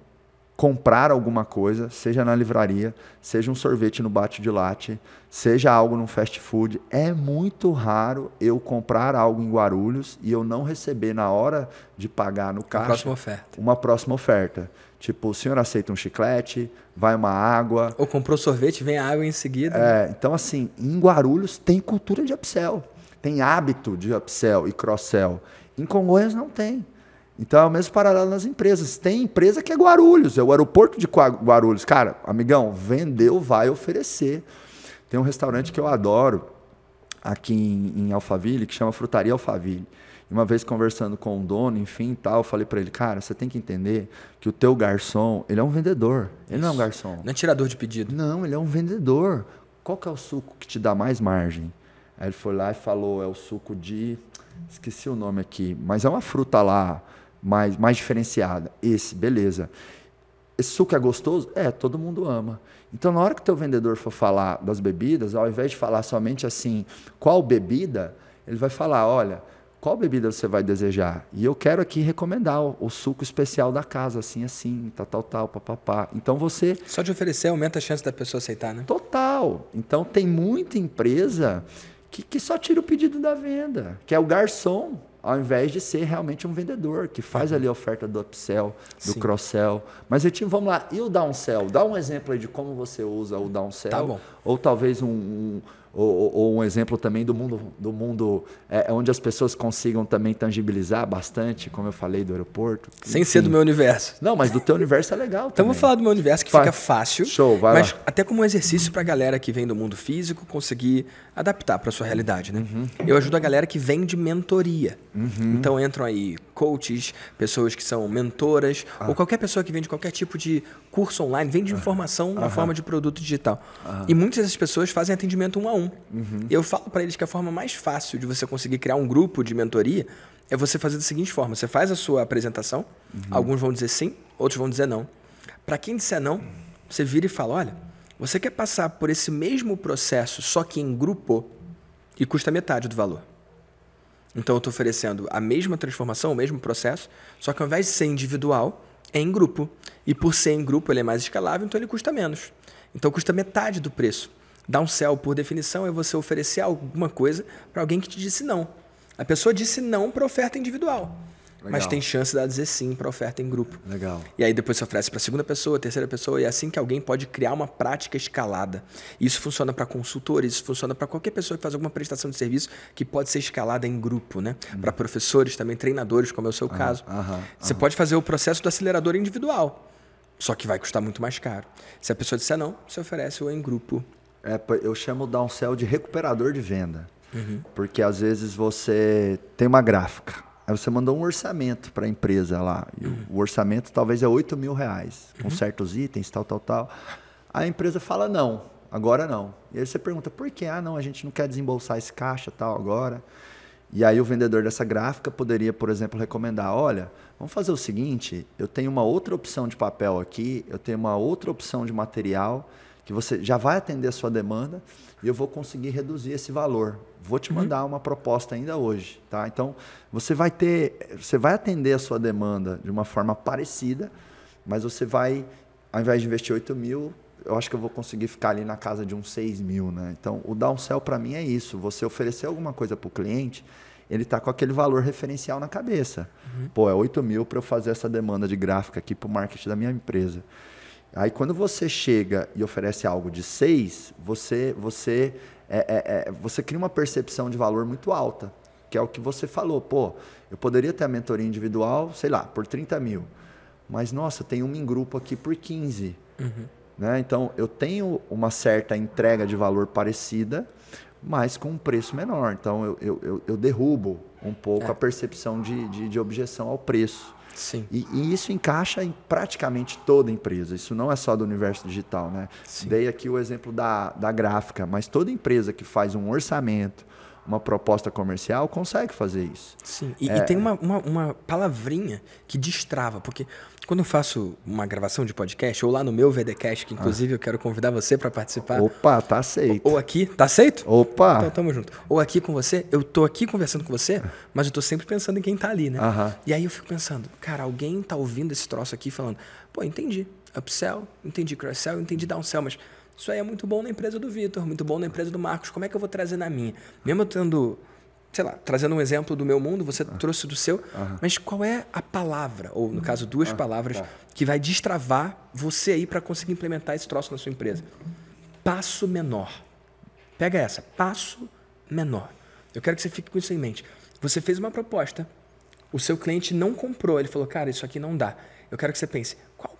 comprar alguma coisa, seja na livraria, seja um sorvete no bate de latte, seja algo no fast food. É muito raro eu comprar algo em Guarulhos e eu não receber na hora de pagar no caixa uma próxima oferta. Uma próxima oferta. Tipo, o senhor aceita um chiclete, vai uma água. Ou comprou sorvete, vem a água em seguida. É, então assim, em Guarulhos tem cultura de upsell, tem hábito de upsell e cross-sell. Em Congonhas não tem. Então é o mesmo paralelo nas empresas. Tem empresa que é Guarulhos, é o aeroporto de Guarulhos. Cara, amigão, vendeu, vai oferecer. Tem um restaurante que eu adoro, aqui em, em Alphaville que chama Frutaria Alphaville. E uma vez conversando com o dono, enfim, tal, eu falei para ele, cara, você tem que entender que o teu garçom, ele é um vendedor. Ele não é um garçom. Não é tirador de pedido. Não, ele é um vendedor. Qual que é o suco que te dá mais margem? Aí ele foi lá e falou, é o suco de esqueci o nome aqui, mas é uma fruta lá mais mais diferenciada. Esse, beleza. Esse suco é gostoso? É, todo mundo ama. Então, na hora que o teu vendedor for falar das bebidas, ao invés de falar somente assim, qual bebida, ele vai falar, olha, qual bebida você vai desejar? E eu quero aqui recomendar o, o suco especial da casa, assim, assim, tal, tal, tal, papapá. Então você. Só de oferecer aumenta a chance da pessoa aceitar, né? Total. Então tem muita empresa que, que só tira o pedido da venda, que é o garçom, ao invés de ser realmente um vendedor, que faz ali a oferta do upsell, do cross-sell. Mas eu vamos lá, e o downsell? Dá um exemplo aí de como você usa o downsell. Tá bom. Ou talvez um, um ou, ou, um exemplo também do mundo, do mundo é, onde as pessoas consigam também tangibilizar bastante, como eu falei do aeroporto. Sem Enfim. ser do meu universo. Não, mas do teu universo é legal. Então vou falar do meu universo que fica fácil. Show, vai Mas lá. até como um exercício para a galera que vem do mundo físico conseguir adaptar para sua realidade, né? Uhum. Eu ajudo a galera que vem de mentoria. Uhum. Então entram aí coaches, pessoas que são mentoras, ah. ou qualquer pessoa que vem de qualquer tipo de curso online, vem de informação na forma de produto digital. E muitas dessas pessoas fazem atendimento um a um. Uhum. Eu falo para eles que a forma mais fácil de você conseguir criar um grupo de mentoria é você fazer da seguinte forma: você faz a sua apresentação, uhum. alguns vão dizer sim, outros vão dizer não. Para quem disser não, você vira e fala: olha, você quer passar por esse mesmo processo, só que em grupo, e custa metade do valor. Então eu estou oferecendo a mesma transformação, o mesmo processo, só que ao invés de ser individual, é em grupo. E por ser em grupo, ele é mais escalável, então ele custa menos. Então custa metade do preço. Downsell, por definição, é você oferecer alguma coisa para alguém que te disse não. A pessoa disse não para oferta individual. Legal. Mas tem chance de ela dizer sim para oferta em grupo. Legal. E aí depois você oferece para a segunda pessoa, terceira pessoa, e é assim que alguém pode criar uma prática escalada. Isso funciona para consultores, isso funciona para qualquer pessoa que faz alguma prestação de serviço que pode ser escalada em grupo, né? Hum. Para professores, também treinadores, como é o seu aham, caso. Você pode fazer o processo do acelerador individual, só que vai custar muito mais caro. Se a pessoa disser não, você oferece o em grupo. É, eu chamo o downsell de recuperador de venda. Uhum. Porque às vezes você tem uma gráfica Aí você mandou um orçamento para a empresa lá. E uhum. o orçamento talvez é 8 mil reais, com uhum. certos itens, tal, tal, tal. a empresa fala não, agora não. E aí você pergunta, por que? Ah, não, a gente não quer desembolsar esse caixa tal agora. E aí o vendedor dessa gráfica poderia, por exemplo, recomendar, olha, vamos fazer o seguinte, eu tenho uma outra opção de papel aqui, eu tenho uma outra opção de material que você já vai atender a sua demanda e eu vou conseguir reduzir esse valor. Vou te uhum. mandar uhum. uma proposta ainda hoje, tá? Então, você vai ter, você vai atender a sua demanda de uma forma parecida, mas você vai, ao invés de investir 8 mil, eu acho que eu vou conseguir ficar ali na casa de uns 6 mil, né? Então, o downsell para mim é isso, você oferecer alguma coisa para o cliente, ele está com aquele valor referencial na cabeça. Uhum. Pô, é 8 mil para eu fazer essa demanda de gráfica aqui para o marketing da minha empresa. Aí quando você chega e oferece algo de 6, você, você, é, é, é, você cria uma percepção de valor muito alta, que é o que você falou. Pô, eu poderia ter a mentoria individual, sei lá, por 30 mil. Mas, nossa, tem uma em grupo aqui por 15. Uhum. Né? Então, eu tenho uma certa entrega de valor parecida, mas com um preço menor. Então, eu, eu, eu, derrubo um pouco é. a percepção de, de, de objeção ao preço. Sim. E, e, isso encaixa em praticamente toda empresa. Isso não é só do universo digital, né? Sim. Dei aqui o exemplo da, da gráfica, mas toda empresa que faz um orçamento, uma proposta comercial, consegue fazer isso. Sim, e, é... e tem uma, uma, uma, palavrinha que destrava, porque quando eu faço uma gravação de podcast, ou lá no meu VDcast, que inclusive ah. eu quero convidar você para participar. Opa, tá aceito. Ou, ou, aqui, tá aceito? Opa! Então tamo junto. Ou aqui com você, eu tô aqui conversando com você, mas eu tô sempre pensando em quem tá ali, né? Aham. E aí eu fico pensando, cara, alguém tá ouvindo esse troço aqui falando, pô, entendi. Upsell, entendi cross-sell, entendi downsell, mas isso aí é muito bom na empresa do Vitor, muito bom na empresa do Marcos. Como é que eu vou trazer na minha? Mesmo tendo, sei lá, trazendo um exemplo do meu mundo, você ah. trouxe do seu, mas qual é a palavra, ou no caso, duas ah, palavras, tá. que vai destravar você aí para conseguir implementar esse troço na sua empresa? Passo menor. Pega essa, passo menor. Eu quero que você fique com isso em mente. Você fez uma proposta, o seu cliente não comprou, ele falou, cara, isso aqui não dá. Eu quero que você pense,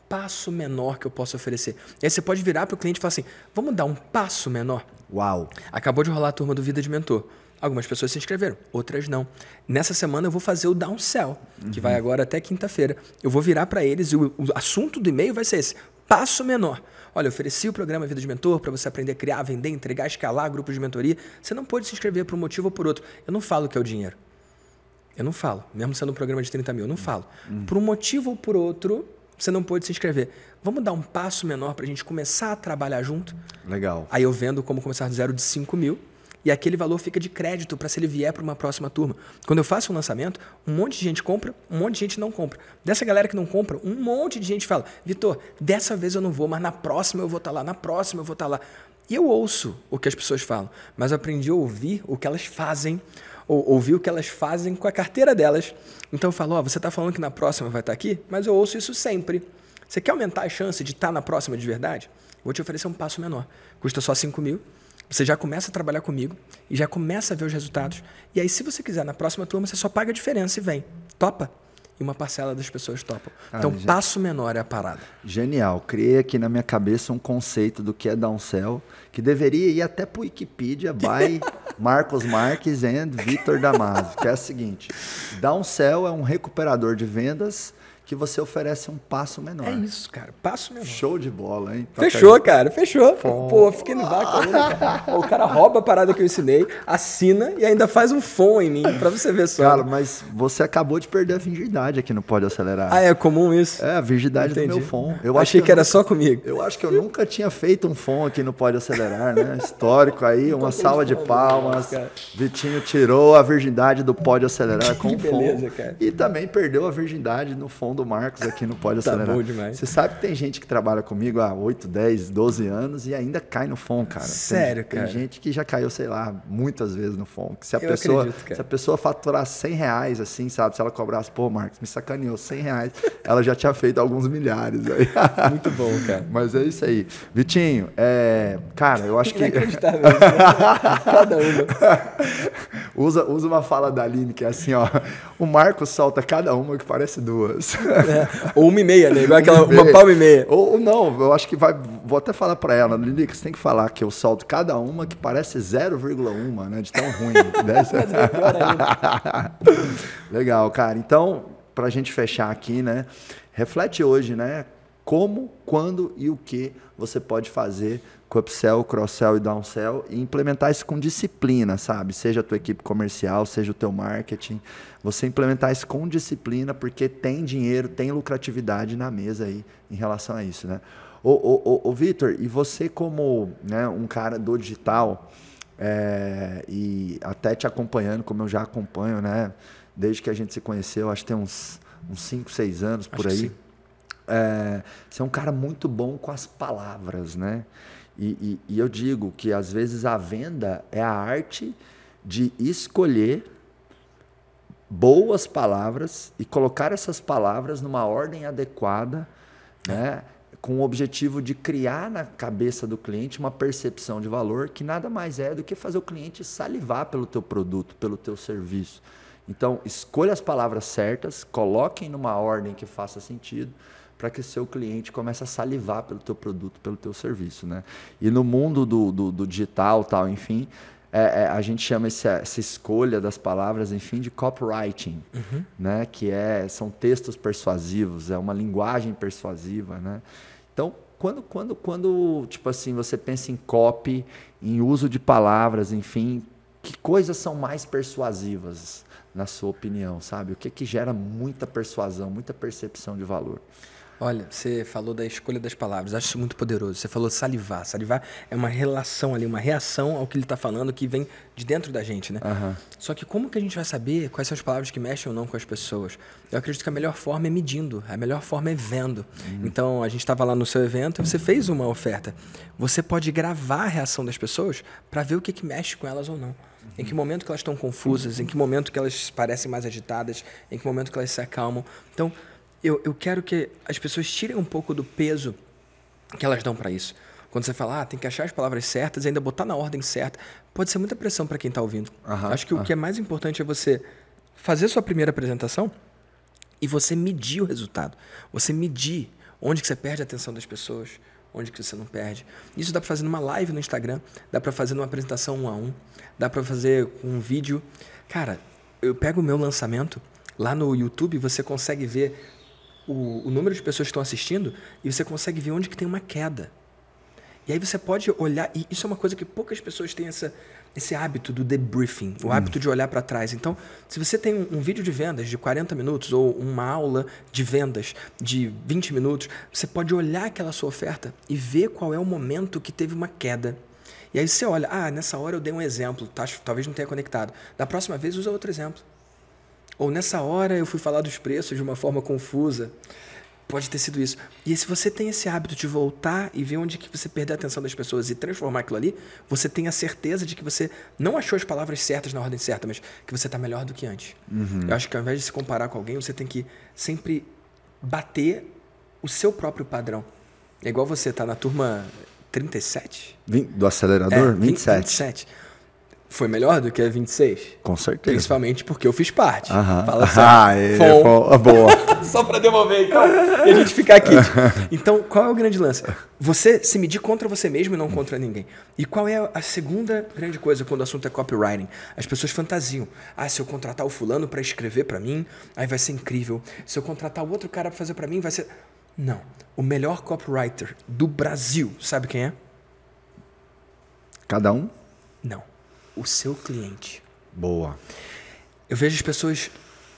passo menor que eu posso oferecer? E aí você pode virar para o cliente e falar assim: vamos dar um passo menor? Uau! Acabou de rolar a turma do Vida de Mentor. Algumas pessoas se inscreveram, outras não. Nessa semana eu vou fazer o downsell, uhum. que vai agora até quinta-feira. Eu vou virar para eles e o, o assunto do e-mail vai ser esse: passo menor. Olha, eu ofereci o programa Vida de Mentor para você aprender a criar, vender, entregar, escalar grupos de mentoria. Você não pode se inscrever por um motivo ou por outro. Eu não falo que é o dinheiro. Eu não falo, mesmo sendo um programa de 30 mil, eu não falo. Uhum. Por um motivo ou por outro, você não pôde se inscrever. Vamos dar um passo menor para a gente começar a trabalhar junto? Legal. Aí eu vendo como começar do zero de 5 mil e aquele valor fica de crédito para se ele vier para uma próxima turma. Quando eu faço um lançamento, um monte de gente compra, um monte de gente não compra. Dessa galera que não compra, um monte de gente fala: Vitor, dessa vez eu não vou, mas na próxima eu vou estar tá lá, na próxima eu vou estar tá lá. E eu ouço o que as pessoas falam, mas eu aprendi a ouvir o que elas fazem, ou ouvir o que elas fazem com a carteira delas. Então eu falo: Ó, oh, você está falando que na próxima vai estar tá aqui, mas eu ouço isso sempre. Você quer aumentar a chance de estar tá na próxima de verdade? Vou te oferecer um passo menor. Custa só 5 mil você já começa a trabalhar comigo e já começa a ver os resultados. E aí, se você quiser, na próxima turma, você só paga a diferença e vem. Topa? E uma parcela das pessoas topam. Ah, então, passo menor é a parada. Genial. Criei aqui na minha cabeça um conceito do que é downsell, que deveria ir até para o Wikipedia by [LAUGHS] Marcos Marques and Vitor Damasio, que é o seguinte. Downsell é um recuperador de vendas que você oferece um passo menor. É isso, cara. Passo menor. Show de bola, hein? Tá fechou, cara. Fechou. Fom. Pô, fiquei no vácuo né, cara? O cara rouba a parada que eu ensinei, assina e ainda faz um fom em mim, pra você ver só. Cara, mas você acabou de perder a virgindade aqui no Pode Acelerar. Ah, é comum isso? É, a virgindade Entendi. do meu fom. Eu Achei que, que era nunca, só comigo. Eu acho que eu nunca tinha feito um fom aqui no Pode Acelerar, né? [LAUGHS] Histórico aí, uma salva de palmas. Cara. Vitinho tirou a virgindade do Pode Acelerar [LAUGHS] com o fom. Beleza, cara. E também perdeu a virgindade no fom do Marcos aqui no Pode [LAUGHS] Acelerar. tá bom demais. Você sabe que tem gente que trabalha comigo há 8, 10, 12 anos e ainda cai no FON, cara. Sério, tem, cara? Tem gente que já caiu, sei lá, muitas vezes no FON. se a, Eu pessoa, acredito, se a pessoa faturar 100 reais, assim, sabe? Se ela cobrasse, pô, Marcos, me sacaneou 100 reais, [LAUGHS] ela já tinha feito alguns milhares aí. [LAUGHS] Muito bom, cara. Mas é isso aí. Vitinho, é... cara, eu acho que... Inacreditável. Cada uma. Usa, usa uma fala da Aline que é assim, ó. O Marcos solta cada uma que parece duas. É. Ou uma e meia, né? Igual aquela, [LAUGHS] uma, uma palma e meia. Ou, ou, não, eu acho que vai. Vou até falar para ela, Lili, você tem que falar que eu solto cada uma que parece 0,1, né? De tão ruim. [LAUGHS] [LAUGHS] Legal, cara. Então, pra gente fechar aqui, né? Reflete hoje, né? Como, quando e o que você pode fazer com upsell, cross-sell e downsell e implementar isso com disciplina, sabe? Seja a tua equipe comercial, seja o teu marketing, você implementar isso com disciplina porque tem dinheiro, tem lucratividade na mesa aí em relação a isso, né? Ô, ô, ô, ô Vitor, e você como né, um cara do digital é, e até te acompanhando, como eu já acompanho, né? Desde que a gente se conheceu, acho que tem uns 5, 6 anos por acho aí. É, você é um cara muito bom com as palavras, né? E, e, e, eu digo que às vezes a venda é a arte de escolher boas palavras e colocar essas palavras numa ordem adequada, né? com o objetivo de criar na cabeça do cliente uma percepção de valor que nada mais é do que fazer o cliente salivar pelo teu produto, pelo teu serviço. Então, escolha as palavras certas, coloquem numa ordem que faça sentido para que seu cliente comece a salivar pelo teu produto, pelo teu serviço, né? E no mundo do, do, do digital, tal, enfim, é, é, a gente chama essa, essa, escolha das palavras, enfim, de copywriting, uhum. né? Que é, são textos persuasivos, é uma linguagem persuasiva, né? Então, quando, quando, quando, tipo assim, você pensa em copy, em uso de palavras, enfim, que coisas são mais persuasivas, na sua opinião, sabe? O que que gera muita persuasão, muita percepção de valor? Olha, você falou da escolha das palavras, acho isso muito poderoso. Você falou salivar. Salivar é uma relação ali, uma reação ao que ele está falando que vem de dentro da gente, né? Uhum. Só que como que a gente vai saber quais são as palavras que mexem ou não com as pessoas? Eu acredito que a melhor forma é medindo, a melhor forma é vendo. Uhum. Então, a gente estava lá no seu evento e você fez uma oferta. Você pode gravar a reação das pessoas para ver o que, que mexe com elas ou não. Uhum. Em que momento que elas estão confusas, em que momento que elas parecem mais agitadas, em que momento que elas se acalmam. Então, eu, eu quero que as pessoas tirem um pouco do peso que elas dão para isso. Quando você fala, ah, tem que achar as palavras certas e ainda botar na ordem certa, pode ser muita pressão para quem está ouvindo. Acho que o que é mais importante é você fazer sua primeira apresentação e você medir o resultado. Você medir onde que você perde a atenção das pessoas, onde que você não perde. Isso dá para fazer numa live no Instagram, dá para fazer numa apresentação um a um, dá para fazer um vídeo. Cara, eu pego o meu lançamento, lá no YouTube você consegue ver o, o número de pessoas que estão assistindo e você consegue ver onde que tem uma queda. E aí você pode olhar, e isso é uma coisa que poucas pessoas têm essa, esse hábito do debriefing, o hum. hábito de olhar para trás. Então, se você tem um, um, vídeo de vendas de 40 minutos ou uma aula de vendas de 20 minutos, você pode olhar aquela sua oferta e ver qual é o momento que teve uma queda. E aí você olha, ah, nessa hora eu dei um exemplo, tá, talvez não tenha conectado. Da próxima vez usa outro exemplo. Ou nessa hora eu fui falar dos preços de uma forma confusa. Pode ter sido isso. E se você tem esse hábito de voltar e ver onde que você perdeu a atenção das pessoas e transformar aquilo ali, você tem a certeza de que você não achou as palavras certas na ordem certa, mas que você está melhor do que antes. Uhum. Eu acho que ao invés de se comparar com alguém, você tem que sempre bater o seu próprio padrão. É igual você tá na turma 37? Do acelerador? É, 27. 27. Foi melhor do que a 26? Com certeza. Principalmente porque eu fiz parte. Aham. Fala assim, ah, é, é boa. [LAUGHS] Só para devolver, então, e a gente ficar aqui. Então, qual é o grande lance? Você se medir contra você mesmo e não contra ninguém. E qual é a segunda grande coisa quando o assunto é copywriting? As pessoas fantasiam. Ah, se eu contratar o fulano para escrever para mim, aí vai ser incrível. Se eu contratar o outro cara para fazer para mim, vai ser... Não. O melhor copywriter do Brasil, sabe quem é? Cada um? Não o seu cliente. Boa. Eu vejo as pessoas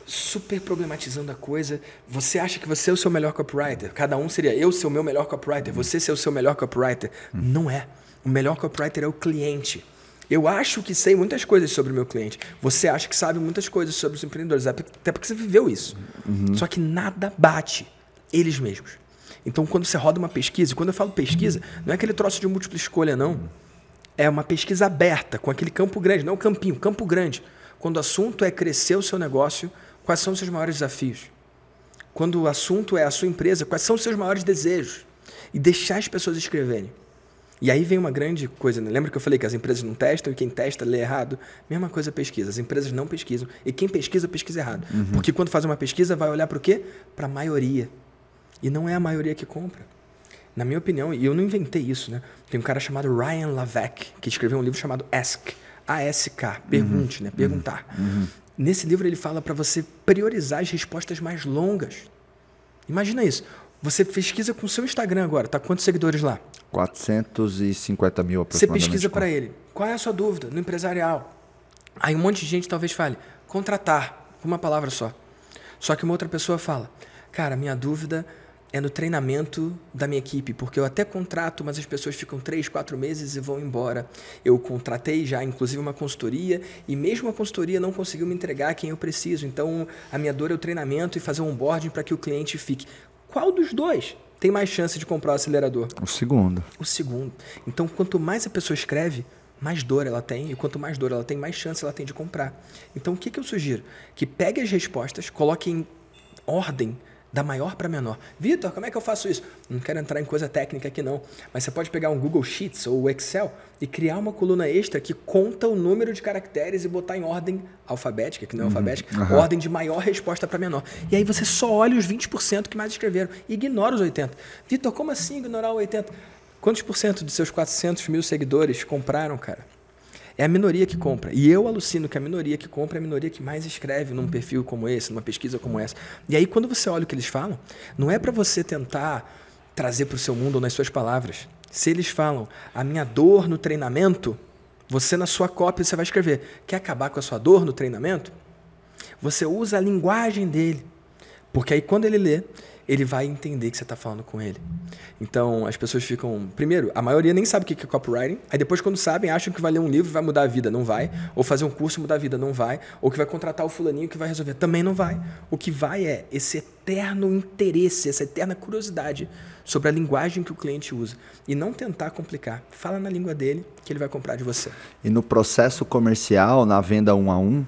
super problematizando a coisa. Você acha que você é o seu melhor copywriter? Cada um seria eu ser o meu melhor copywriter, você ser o seu melhor copywriter. Hum. Não é. O melhor copywriter é o cliente. Eu acho que sei muitas coisas sobre o meu cliente. Você acha que sabe muitas coisas sobre os empreendedores, até porque você viveu isso. Uhum. Só que nada bate eles mesmos. Então, quando você roda uma pesquisa, e quando eu falo pesquisa, não é aquele troço de múltipla escolha, não é uma pesquisa aberta, com aquele campo grande, não o campinho, campo grande. Quando o assunto é crescer o seu negócio, quais são os seus maiores desafios? Quando o assunto é a sua empresa, quais são os seus maiores desejos? E deixar as pessoas escreverem. E aí vem uma grande coisa, né? lembra que eu falei que as empresas não testam e quem testa lê errado? Mesma coisa pesquisa, as empresas não pesquisam e quem pesquisa, pesquisa errado. Uhum. Porque quando faz uma pesquisa, vai olhar para o quê? Para a maioria. E não é a maioria que compra. Na minha opinião, e eu não inventei isso, né? Tem um cara chamado Ryan Lavec, que escreveu um livro chamado Ask, A-S-K, pergunte, uhum. né? Perguntar. Uhum. uhum. Nesse livro ele fala para você priorizar as respostas mais longas. Imagina isso. Você pesquisa com o seu Instagram agora, tá quantos seguidores lá? 450 mil aproximadamente. Você pesquisa para ele. Qual é a sua dúvida no empresarial? Aí um monte de gente talvez fale, contratar, uma palavra só. Só que uma outra pessoa fala, cara, minha dúvida é no treinamento da minha equipe, porque eu até contrato, mas as pessoas ficam três, quatro meses e vão embora. Eu contratei já, inclusive, uma consultoria e mesmo a consultoria não conseguiu me entregar quem eu preciso. Então, a minha dor é o treinamento e fazer um onboarding para que o cliente fique. Qual dos dois tem mais chance de comprar o acelerador? O segundo. O segundo. Então, quanto mais a pessoa escreve, mais dor ela tem, e quanto mais dor ela tem, mais chance ela tem de comprar. Então, o que, que eu sugiro? Que pegue as respostas, coloque em ordem da maior para menor. Vitor, como é que eu faço isso? Não quero entrar em coisa técnica aqui não, mas você pode pegar um Google Sheets ou o Excel e criar uma coluna extra que conta o número de caracteres e botar em ordem alfabética, que não é uhum, alfabética, uhum. ordem de maior resposta para menor. E aí você só olha os 20% que mais escreveram e ignora os 80%. Vitor, como assim ignorar o 80%? Quantos por cento dos seus 400 mil seguidores compraram, cara? É a minoria que compra. E eu alucino que a minoria que compra é a minoria que mais escreve num perfil como esse, numa pesquisa como essa. E aí, quando você olha o que eles falam, não é para você tentar trazer para o seu mundo ou nas suas palavras. Se eles falam, a minha dor no treinamento, você na sua cópia você vai escrever, quer acabar com a sua dor no treinamento? Você usa a linguagem dele. Porque aí quando ele lê, ele vai entender que você está falando com ele. Então, as pessoas ficam. Primeiro, a maioria nem sabe o que é copywriting. Aí depois, quando sabem, acham que vai ler um livro e vai mudar a vida. Não vai. Ou fazer um curso e mudar a vida. Não vai. Ou que vai contratar o fulaninho que vai resolver. Também não vai. O que vai é esse eterno interesse, essa eterna curiosidade sobre a linguagem que o cliente usa. E não tentar complicar. Fala na língua dele que ele vai comprar de você. E no processo comercial, na venda um a um,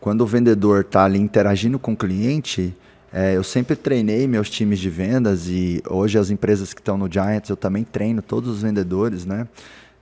quando o vendedor está ali interagindo com o cliente é, eu sempre treinei meus times de vendas e hoje as empresas que estão no Giants eu também treino todos os vendedores, né?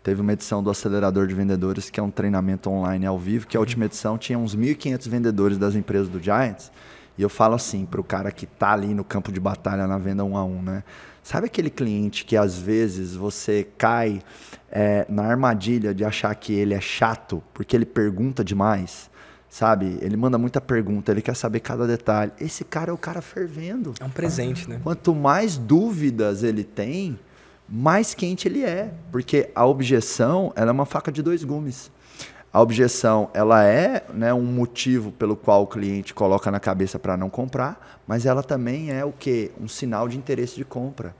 Teve uma edição do Acelerador de Vendedores, que é um treinamento online ao vivo, que a última edição tinha uns 1.500 vendedores das empresas do Giants. E eu falo assim para o cara que está ali no campo de batalha na venda um a um, né? Sabe aquele cliente que às vezes você cai é, na armadilha de achar que ele é chato porque ele pergunta demais? Sabe? Ele manda muita pergunta, ele quer saber cada detalhe. Esse cara é o cara fervendo. É um presente, né? Quanto mais dúvidas ele tem, mais quente ele é. Porque a objeção ela é uma faca de dois gumes. A objeção ela é né, um motivo pelo qual o cliente coloca na cabeça para não comprar, mas ela também é o que? Um sinal de interesse de compra.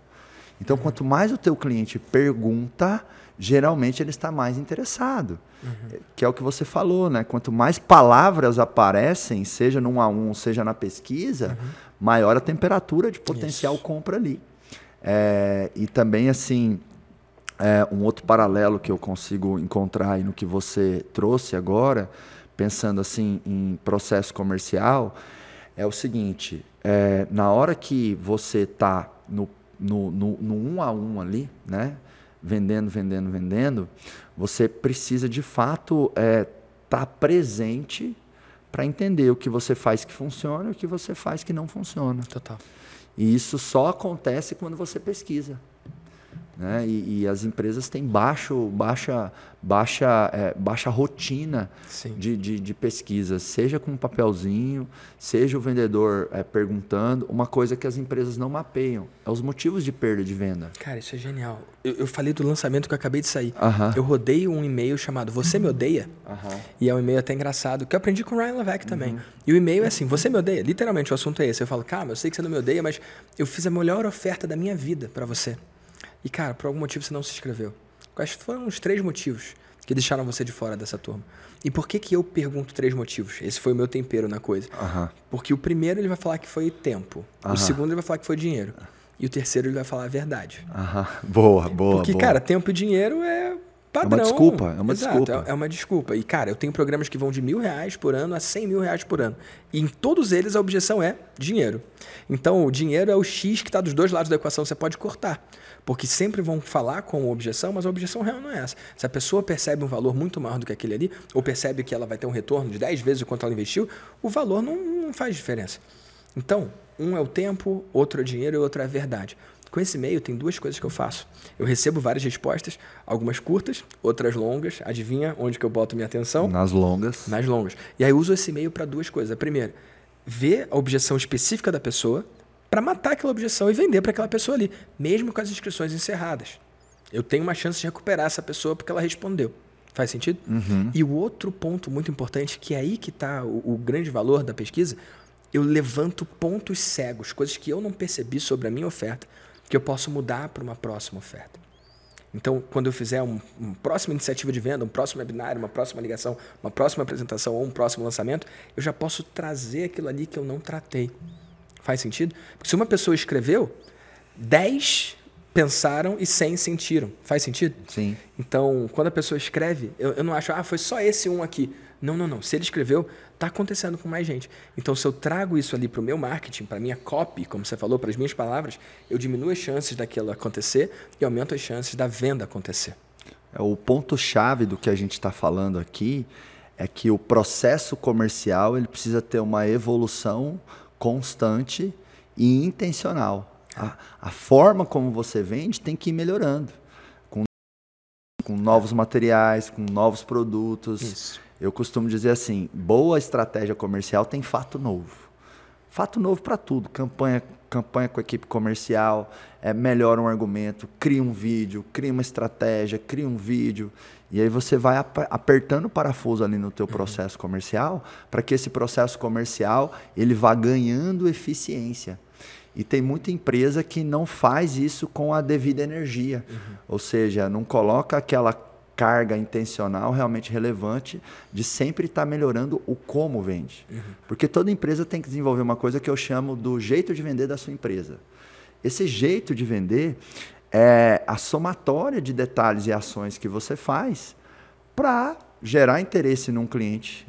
Então, quanto mais o teu cliente pergunta, geralmente ele está mais interessado. Uhum. Que é o que você falou, né? Quanto mais palavras aparecem, seja no 1 a 1, seja na pesquisa, uhum. maior a temperatura de potencial Isso. compra ali. É, e também, assim, é, um outro paralelo que eu consigo encontrar aí no que você trouxe agora, pensando assim em processo comercial, é o seguinte: é, na hora que você está no, no, no, no um a um ali, né? Vendendo, vendendo, vendendo, você precisa de fato estar é, tá presente para entender o que você faz que funciona e o que você faz que não funciona. Total. E isso só acontece quando você pesquisa. Né? E, e, as empresas têm baixo, baixa, baixa, é, baixa rotina de, de, de, pesquisa, seja com um papelzinho, seja o vendedor é, perguntando. Uma coisa que as empresas não mapeiam é os motivos de perda de venda. Cara, isso é genial. Eu, eu falei do lançamento que eu acabei de sair. Uh -huh. Eu rodei um e-mail chamado Você Me Odeia? Uh -huh. E é um e-mail até engraçado, que eu aprendi com o Ryan Levesque também. Uh uhum. -huh. E o e-mail é assim: Você me odeia? Literalmente, o assunto é esse. Eu falo, cara, eu sei que você não me odeia, mas eu fiz a melhor oferta da minha vida para você. E, cara, por algum motivo você não se inscreveu. Quais foram os três motivos que deixaram você de fora dessa turma? E por que, que eu pergunto três motivos? Esse foi o meu tempero na coisa. Uhum. Porque o primeiro ele vai falar que foi tempo. Uhum. O segundo ele vai falar que foi dinheiro. E o terceiro ele vai falar a verdade. Boa, boa. Porque, boa. cara, tempo e dinheiro é padrão. É uma desculpa, é uma Exato, desculpa. É, é, uma desculpa. E, cara, eu tenho programas que vão de mil reais por ano a cem mil reais por ano. E em todos eles a objeção é dinheiro. Então, o dinheiro é o X que está dos dois lados da equação, você pode cortar. Porque sempre vão falar com objeção, mas a objeção real não é essa. Se a pessoa percebe um valor muito maior do que aquele ali, ou percebe que ela vai ter um retorno de 10 vezes o quanto ela investiu, o valor não, não faz diferença. Então, um é o tempo, outro é o dinheiro e outro é a verdade. Com esse e-mail, tem duas coisas que eu faço. Eu recebo várias respostas, algumas curtas, outras longas. Adivinha onde que eu boto minha atenção? Nas longas. Nas longas. E aí eu uso esse e-mail para duas coisas. A primeira, ver a objeção específica da pessoa para matar aquela objeção e vender para aquela pessoa ali, mesmo com as inscrições encerradas. Eu tenho uma chance de recuperar essa pessoa porque ela respondeu. Faz sentido? Uhum. E o outro ponto muito importante, que é aí que está o, o, grande valor da pesquisa, eu levanto pontos cegos, coisas que eu não percebi sobre a minha oferta, que eu posso mudar para uma próxima oferta. Então, quando eu fizer uma um próxima iniciativa de venda, um próximo webinar, uma próxima ligação, uma próxima apresentação ou um próximo lançamento, eu já posso trazer aquilo ali que eu não tratei. Faz sentido? Porque se uma pessoa escreveu, 10 pensaram e 100 sentiram. Faz sentido? Sim. Então, quando a pessoa escreve, eu, eu não acho, ah, foi só esse um aqui. Não, não, não. Se ele escreveu, está acontecendo com mais gente. Então, se eu trago isso ali para o meu marketing, para a minha copy, como você falou, para as minhas palavras, eu diminuo as chances daquilo acontecer e aumento as chances da venda acontecer. É, o ponto-chave do que a gente está falando aqui é que o processo comercial ele precisa ter uma evolução constante e intencional. A, a forma como você vende tem que ir melhorando. Com, com novos materiais, com novos produtos. Isso. Eu costumo dizer assim: boa estratégia comercial tem fato novo. Fato novo para tudo. Campanha, campanha com a equipe comercial, é, melhora um argumento, cria um vídeo, cria uma estratégia, cria um vídeo. E aí você vai apertando o parafuso ali no teu uhum. processo comercial para que esse processo comercial ele vá ganhando eficiência. E tem muita empresa que não faz isso com a devida energia. Uhum. Ou seja, não coloca aquela carga intencional realmente relevante de sempre estar tá melhorando o como vende. Uhum. Porque toda empresa tem que desenvolver uma coisa que eu chamo do jeito de vender da sua empresa. Esse jeito de vender é a somatória de detalhes e ações que você faz para gerar interesse num cliente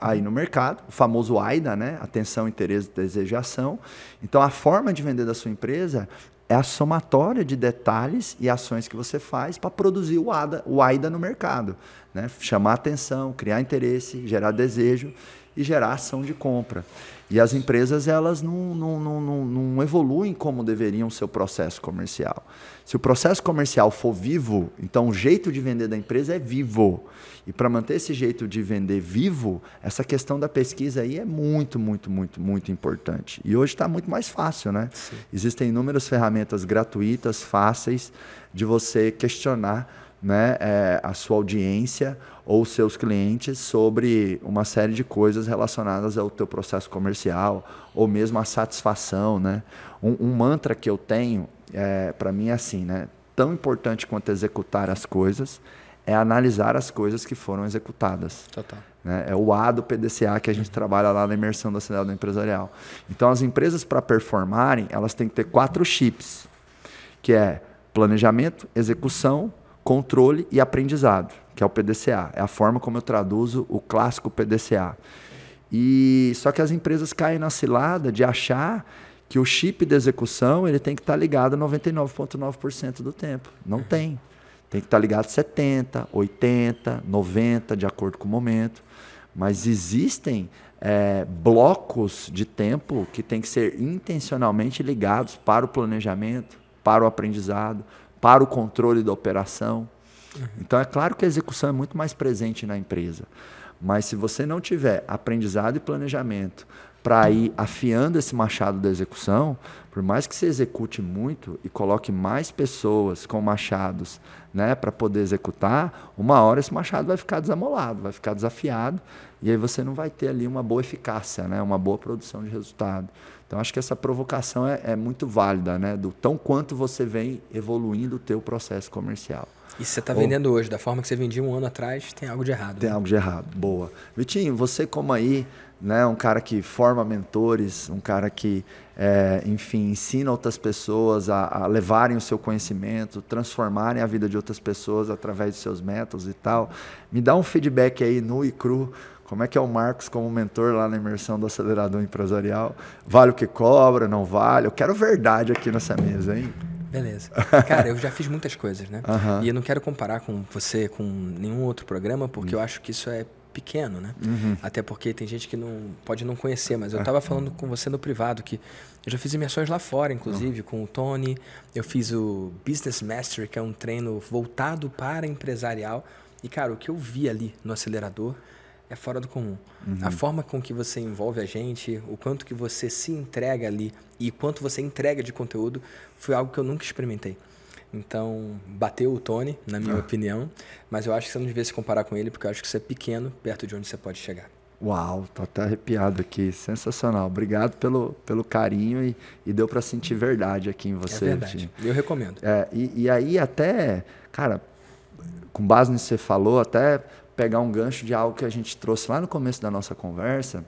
aí no mercado, o famoso AIDA, né? Atenção, interesse, desejo e ação. Então, a forma de vender da sua empresa é a somatória de detalhes e ações que você faz para produzir o AIDA, o AIDA no mercado. Né? Chamar atenção, criar interesse, gerar desejo. E gerar ação de compra. E as empresas elas não, não, não, não, evoluem como deveriam o seu processo comercial. Se o processo comercial for vivo, então o jeito de vender da empresa é vivo. E para manter esse jeito de vender vivo, essa questão da pesquisa aí é muito, muito, muito, muito importante. E hoje está muito mais fácil, né? Sim. Existem inúmeras ferramentas gratuitas, fáceis, de você questionar né, é, a sua audiência ou seus clientes sobre uma série de coisas relacionadas ao teu processo comercial ou mesmo a satisfação, né? Um, um mantra que eu tenho é, para mim é assim, né? Tão importante quanto executar as coisas é analisar as coisas que foram executadas. Total. Né? É o A do PDCA que a gente uhum. trabalha lá na imersão da cidade empresarial. Então, as empresas, para performarem, elas têm que ter quatro chips, que é planejamento, execução, controle e aprendizado, que é o PDCA. É a forma como eu traduzo o clássico PDCA. E só que as empresas caem na cilada de achar que o chip de execução ele tem que estar tá ligado 99,9% do tempo. Não tem. Tem que estar tá ligado 70, 80, 90, de acordo com o momento. Mas existem é, blocos de tempo que têm que ser intencionalmente ligados para o planejamento, para o aprendizado, para o controle da operação. Uhum. Então é claro que a execução é muito mais presente na empresa. Mas se você não tiver aprendizado e planejamento para ir afiando esse machado da execução, por mais que você execute muito e coloque mais pessoas com machados né, para poder executar, uma hora esse machado vai ficar desamolado, vai ficar desafiado, e aí você não vai ter ali uma boa eficácia, né, uma boa produção de resultado. Então acho que essa provocação é, é muito válida, né, do tão quanto você vem evoluindo o teu processo comercial. E você está vendendo hoje da forma que você vendia um ano atrás, tem algo de errado. Tem né? algo de errado. Boa. Vitinho, você como aí né? Um cara que forma mentores, um cara que, é, enfim, ensina outras pessoas a, a, levarem o seu conhecimento, transformarem a vida de outras pessoas através de seus métodos e tal. Me dá um feedback aí nu e cru. Como é que é o Marcos como mentor lá na imersão do acelerador empresarial? Vale o que cobra? Não vale? Eu quero verdade aqui nessa mesa, hein? Beleza. [LAUGHS] Cara, eu já fiz muitas coisas, né? Uhum. E eu não quero comparar com você com nenhum outro programa, porque uhum. eu acho que isso é pequeno, né? Uhum. Até porque tem gente que não pode não conhecer, mas eu estava é. falando com você no privado que eu já fiz imersões lá fora, inclusive, uhum. com o Tony. Eu fiz o Business Mastery, que é um treino voltado para empresarial. E, cara, o que eu vi ali no acelerador é fora do comum. Uhum. A forma com que você envolve a gente, o quanto que você se entrega ali e quanto você entrega de conteúdo foi algo que eu nunca experimentei. Então, bateu o Tony, na minha ah. opinião. Mas eu acho que você não devia se comparar com ele, porque eu acho que você é pequeno perto de onde você pode chegar. Uau, tô até arrepiado aqui. Sensacional. Obrigado pelo, pelo carinho e, e deu para sentir verdade aqui em você. É verdade. Eu recomendo. É, e, e aí até, cara, com base nisso que você falou, até pegar um gancho de algo que a gente trouxe lá no começo da nossa conversa.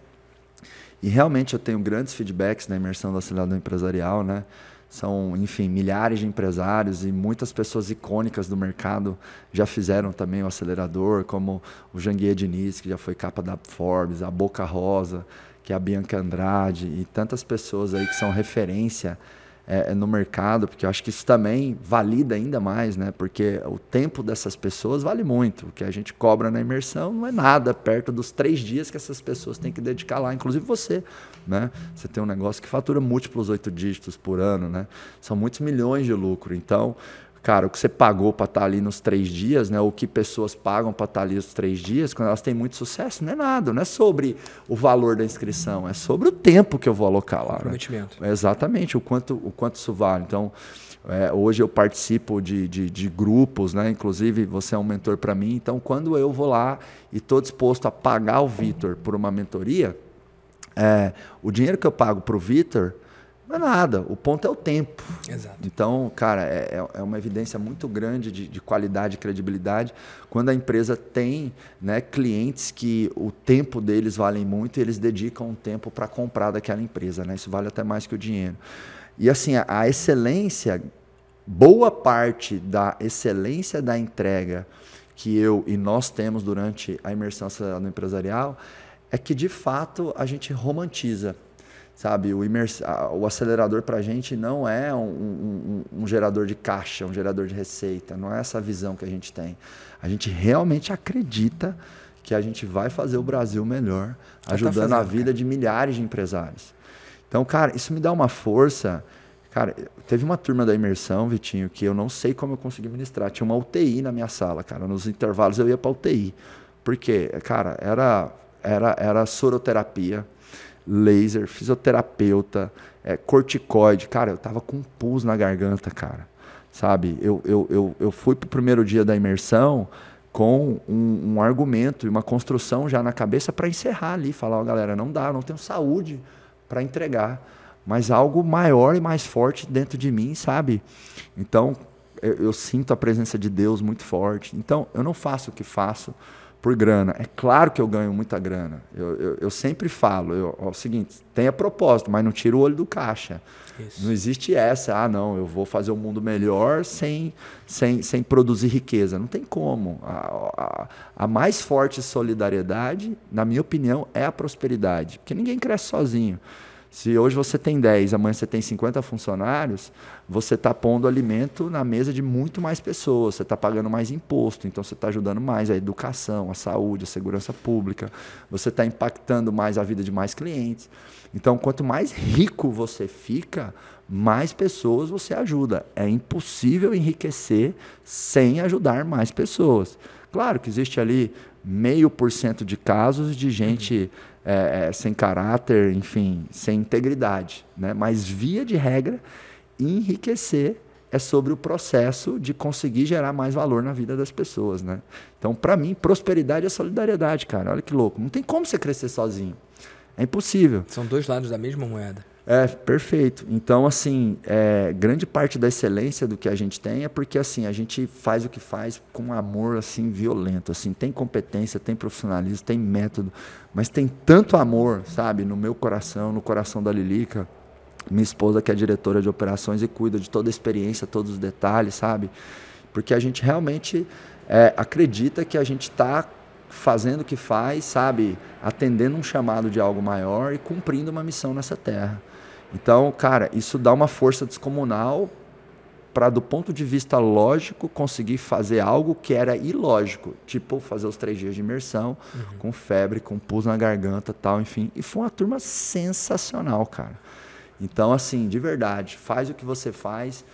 E realmente eu tenho grandes feedbacks na imersão do acelerador empresarial, né? São, enfim, milhares de empresários e muitas pessoas icônicas do mercado já fizeram também o acelerador, como o Janguier Diniz, que já foi capa da Forbes, a Boca Rosa, que é a Bianca Andrade, e tantas pessoas aí que são referência é, é, no mercado, porque eu acho que isso também valida ainda mais, né? Porque o tempo dessas pessoas vale muito. O que a gente cobra na imersão não é nada perto dos três dias que essas pessoas têm que dedicar lá, inclusive você, né? Você tem um negócio que fatura múltiplos oito dígitos por ano, né? São muitos milhões de lucro. Então, cara, o que você pagou para estar tá ali nos três dias, né? O que pessoas pagam para estar tá ali nos três dias, quando elas têm muito sucesso, não é nada, não é sobre o valor da inscrição, é sobre o tempo que eu vou alocar lá. Né? É exatamente, o quanto, o quanto isso vale. Então, é, hoje eu participo de, de, de, grupos, né? Inclusive, você é um mentor para mim. Então, quando eu vou lá e estou disposto a pagar o Vitor por uma mentoria, é, o dinheiro que eu pago para o Vitor não é nada. O ponto é o tempo. Exato. Então, cara, é, é, é uma evidência muito grande de, de, qualidade e credibilidade quando a empresa tem né, clientes que o tempo deles vale muito e eles dedicam um tempo para comprar daquela empresa. Né? Isso vale até mais que o dinheiro. E assim, a, a excelência, boa parte da excelência da entrega que eu e nós temos durante a imersão no empresarial é que de fato a gente romantiza sabe? O, imers... o acelerador para a gente não é um, um, um, gerador de caixa, um gerador de receita, não é essa visão que a gente tem. A gente realmente acredita que a gente vai fazer o Brasil melhor, tá ajudando tá fazendo, a vida cara. de milhares de empresários. Então, cara, isso me dá uma força. Cara, teve uma turma da imersão, Vitinho, que eu não sei como eu consegui ministrar. Tinha uma UTI na minha sala, cara. Nos intervalos eu ia para UTI. Porque, cara, era, era, era soroterapia, laser, fisioterapeuta, é, corticoide. Cara, eu tava com um pus na garganta, cara. Sabe? Eu, eu, eu, eu fui pro primeiro dia da imersão com um, um argumento e uma construção já na cabeça para encerrar ali. Falar, oh, galera, não dá, não tenho saúde para entregar, mas algo maior e mais forte dentro de mim, sabe? Então, eu, eu, sinto a presença de Deus muito forte. Então, eu não faço o que faço por grana. É claro que eu ganho muita grana. Eu, eu, eu sempre falo, eu, ó, é o seguinte, tenha propósito, mas não tira o olho do caixa. Isso. Não existe essa, ah, não, eu vou fazer o um mundo melhor sem, sem, sem produzir riqueza. Não tem como. A, a, a, mais forte solidariedade, na minha opinião, é a prosperidade. Porque ninguém cresce sozinho. Se hoje você tem 10, amanhã você tem 50 funcionários, você está pondo alimento na mesa de muito mais pessoas, você está pagando mais imposto, então você está ajudando mais a educação, a saúde, a segurança pública, você está impactando mais a vida de mais clientes. Então, quanto mais rico você fica, mais pessoas você ajuda. É impossível enriquecer sem ajudar mais pessoas. Claro que existe ali meio por cento de casos de gente é, é, sem caráter, enfim, sem integridade. Né? Mas, via de regra, enriquecer é sobre o processo de conseguir gerar mais valor na vida das pessoas. Né? Então, para mim, prosperidade é solidariedade, cara. Olha que louco. Não tem como você crescer sozinho. É impossível. São dois lados da mesma moeda. É, perfeito. Então, assim, é, grande parte da excelência do que a gente tem é porque, assim, a gente faz o que faz com amor, assim, violento, assim, tem competência, tem profissionalismo, tem método, mas tem tanto amor, sabe, no meu coração, no coração da Lilica, minha esposa que é diretora de operações e cuida de toda a experiência, todos os detalhes, sabe? Porque a gente realmente é, acredita que a gente está fazendo o que faz, sabe? Atendendo um chamado de algo maior e cumprindo uma missão nessa terra. Então, cara, isso dá uma força descomunal para, do ponto de vista lógico, conseguir fazer algo que era ilógico, tipo fazer os três dias de imersão, uhum. com febre, com pus na garganta, tal, enfim. E foi uma turma sensacional, cara. Então, assim, de verdade, faz o que você faz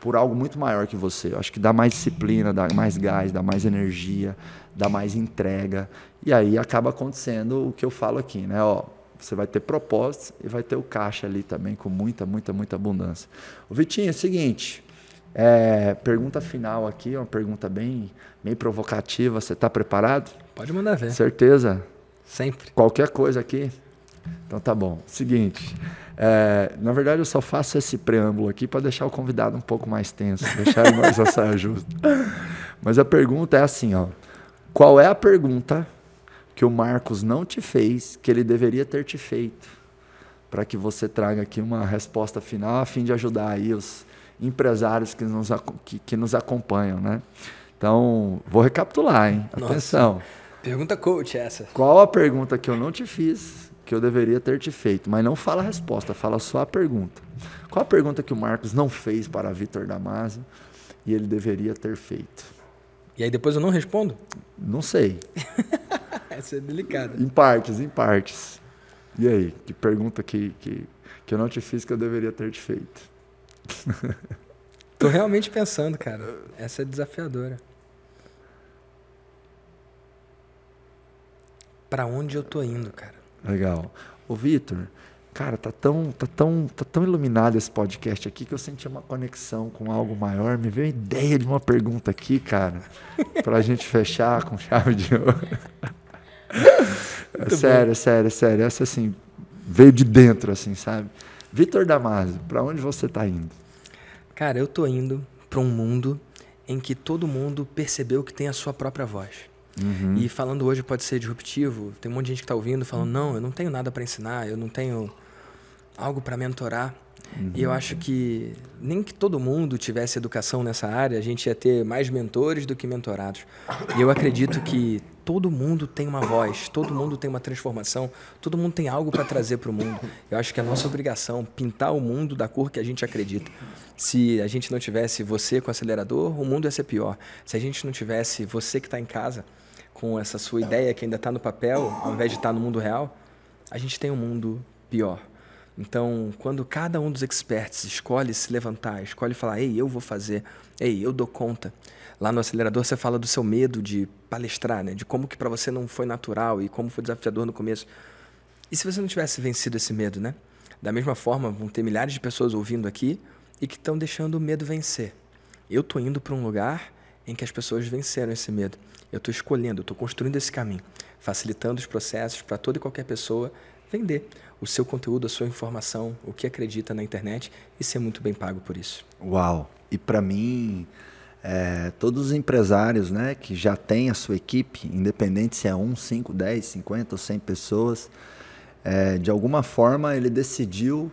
por algo muito maior que você. Eu acho que dá mais disciplina, dá mais gás, dá mais energia, dá mais entrega. E aí acaba acontecendo o que eu falo aqui, né? Ó, você vai ter propósitos e vai ter o caixa ali também com muita, muita, muita abundância. O Vitinho, é o seguinte, é, pergunta final aqui, uma pergunta bem, bem provocativa. Você está preparado? Pode mandar ver. Certeza? Sempre. Qualquer coisa aqui? Então tá bom. Seguinte, é, na verdade eu só faço esse preâmbulo aqui para deixar o convidado um pouco mais tenso, deixar ele mais a saia justa. Mas a pergunta é assim, ó. Qual é a pergunta que o Marcos não te fez, que ele deveria ter te feito, para que você traga aqui uma resposta final, a fim de ajudar aí os empresários que nos, que, que nos acompanham, né? Então, vou recapitular, hein? Atenção. Nossa, pergunta coach essa. Qual a pergunta que eu não te fiz, que eu deveria ter te feito? Mas não fala a resposta, fala só a pergunta. Qual a pergunta que o Marcos não fez para Vitor Damasio e ele deveria ter feito? E aí depois eu não respondo? Não sei. [LAUGHS] Essa é delicada. Em partes, em partes. E aí, que pergunta que, que, que eu não te fiz que eu deveria ter te feito? [LAUGHS] Tô realmente pensando, cara. Essa é desafiadora. Para onde eu tô indo, cara? Legal. Ô, Vitor, cara, tá tão, tá, tão, tá tão iluminado esse podcast aqui que eu senti uma conexão com algo maior. Me veio a ideia de uma pergunta aqui, cara, [LAUGHS] pra gente fechar com chave de ouro. É sério, sério, sério. Essa assim veio de dentro, assim, sabe? Vitor Damasio, para onde você está indo? Cara, eu tô indo para um mundo em que todo mundo percebeu que tem a sua própria voz. Uhum. E falando hoje pode ser disruptivo. Tem um monte de gente que está ouvindo falando: não, eu não tenho nada para ensinar, eu não tenho algo para mentorar. Uhum. E eu acho que nem que todo mundo tivesse educação nessa área, a gente ia ter mais mentores do que mentorados. E eu acredito que todo mundo tem uma voz, todo mundo tem uma transformação, todo mundo tem algo para trazer para o mundo. Eu acho que é a nossa obrigação pintar o mundo da cor que a gente acredita. Se a gente não tivesse você com o acelerador, o mundo ia ser pior. Se a gente não tivesse você que está em casa, com essa sua ideia que ainda está no papel, ao invés de estar tá no mundo real, a gente tem um mundo pior. Então, quando cada um dos experts escolhe se levantar, escolhe falar, ei, eu vou fazer, ei, eu dou conta. Lá no acelerador você fala do seu medo de palestrar, né? de como que para você não foi natural e como foi desafiador no começo. E se você não tivesse vencido esse medo, né? Da mesma forma, vão ter milhares de pessoas ouvindo aqui e que estão deixando o medo vencer. Eu estou indo para um lugar em que as pessoas venceram esse medo. Eu estou escolhendo, eu estou construindo esse caminho, facilitando os processos para toda e qualquer pessoa vender o seu conteúdo, a sua informação, o que acredita na internet e ser muito bem pago por isso. Uau! E para mim, é, todos os empresários né, que já têm a sua equipe, independente se é 1, 5, 10, 50 ou 100 pessoas, é, de alguma forma ele decidiu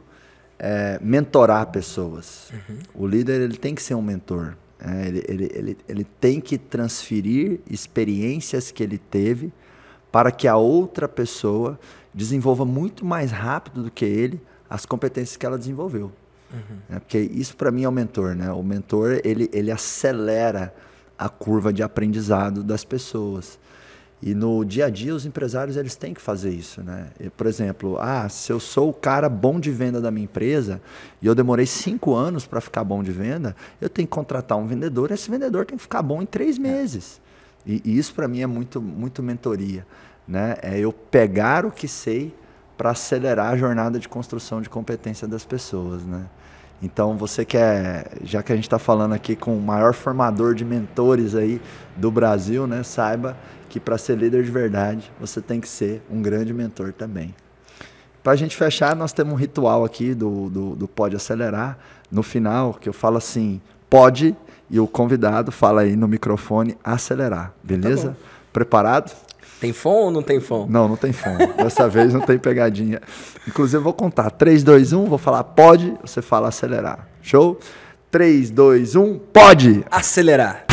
é, mentorar pessoas. Uhum. O líder ele tem que ser um mentor. É, ele, ele, ele, ele tem que transferir experiências que ele teve para que a outra pessoa desenvolva muito mais rápido do que ele as competências que ela desenvolveu. Uhum. É, porque isso para mim é o mentor, né? O mentor ele, ele acelera a curva de aprendizado das pessoas. E no dia a dia os empresários eles têm que fazer isso, né? por exemplo, ah, se eu sou o cara bom de venda da minha empresa e eu demorei cinco anos para ficar bom de venda, eu tenho que contratar um vendedor. Esse vendedor tem que ficar bom em três meses. E, e isso para mim é muito muito mentoria né? É eu pegar o que sei para acelerar a jornada de construção de competência das pessoas, né? Então você quer, já que a gente está falando aqui com o maior formador de mentores aí do Brasil, né? Saiba que para ser líder de verdade você tem que ser um grande mentor também. Para a gente fechar, nós temos um ritual aqui do, do, do Pode Acelerar. No final, que eu falo assim, pode, e o convidado fala aí no microfone acelerar, beleza? Tá Preparado? Tem fome ou não tem fome? Não, não tem fome. Dessa [LAUGHS] vez não tem pegadinha. Inclusive, eu vou contar. 3, 2, 1, vou falar pode, você fala acelerar. Show? 3, 2, 1, pode! Acelerar.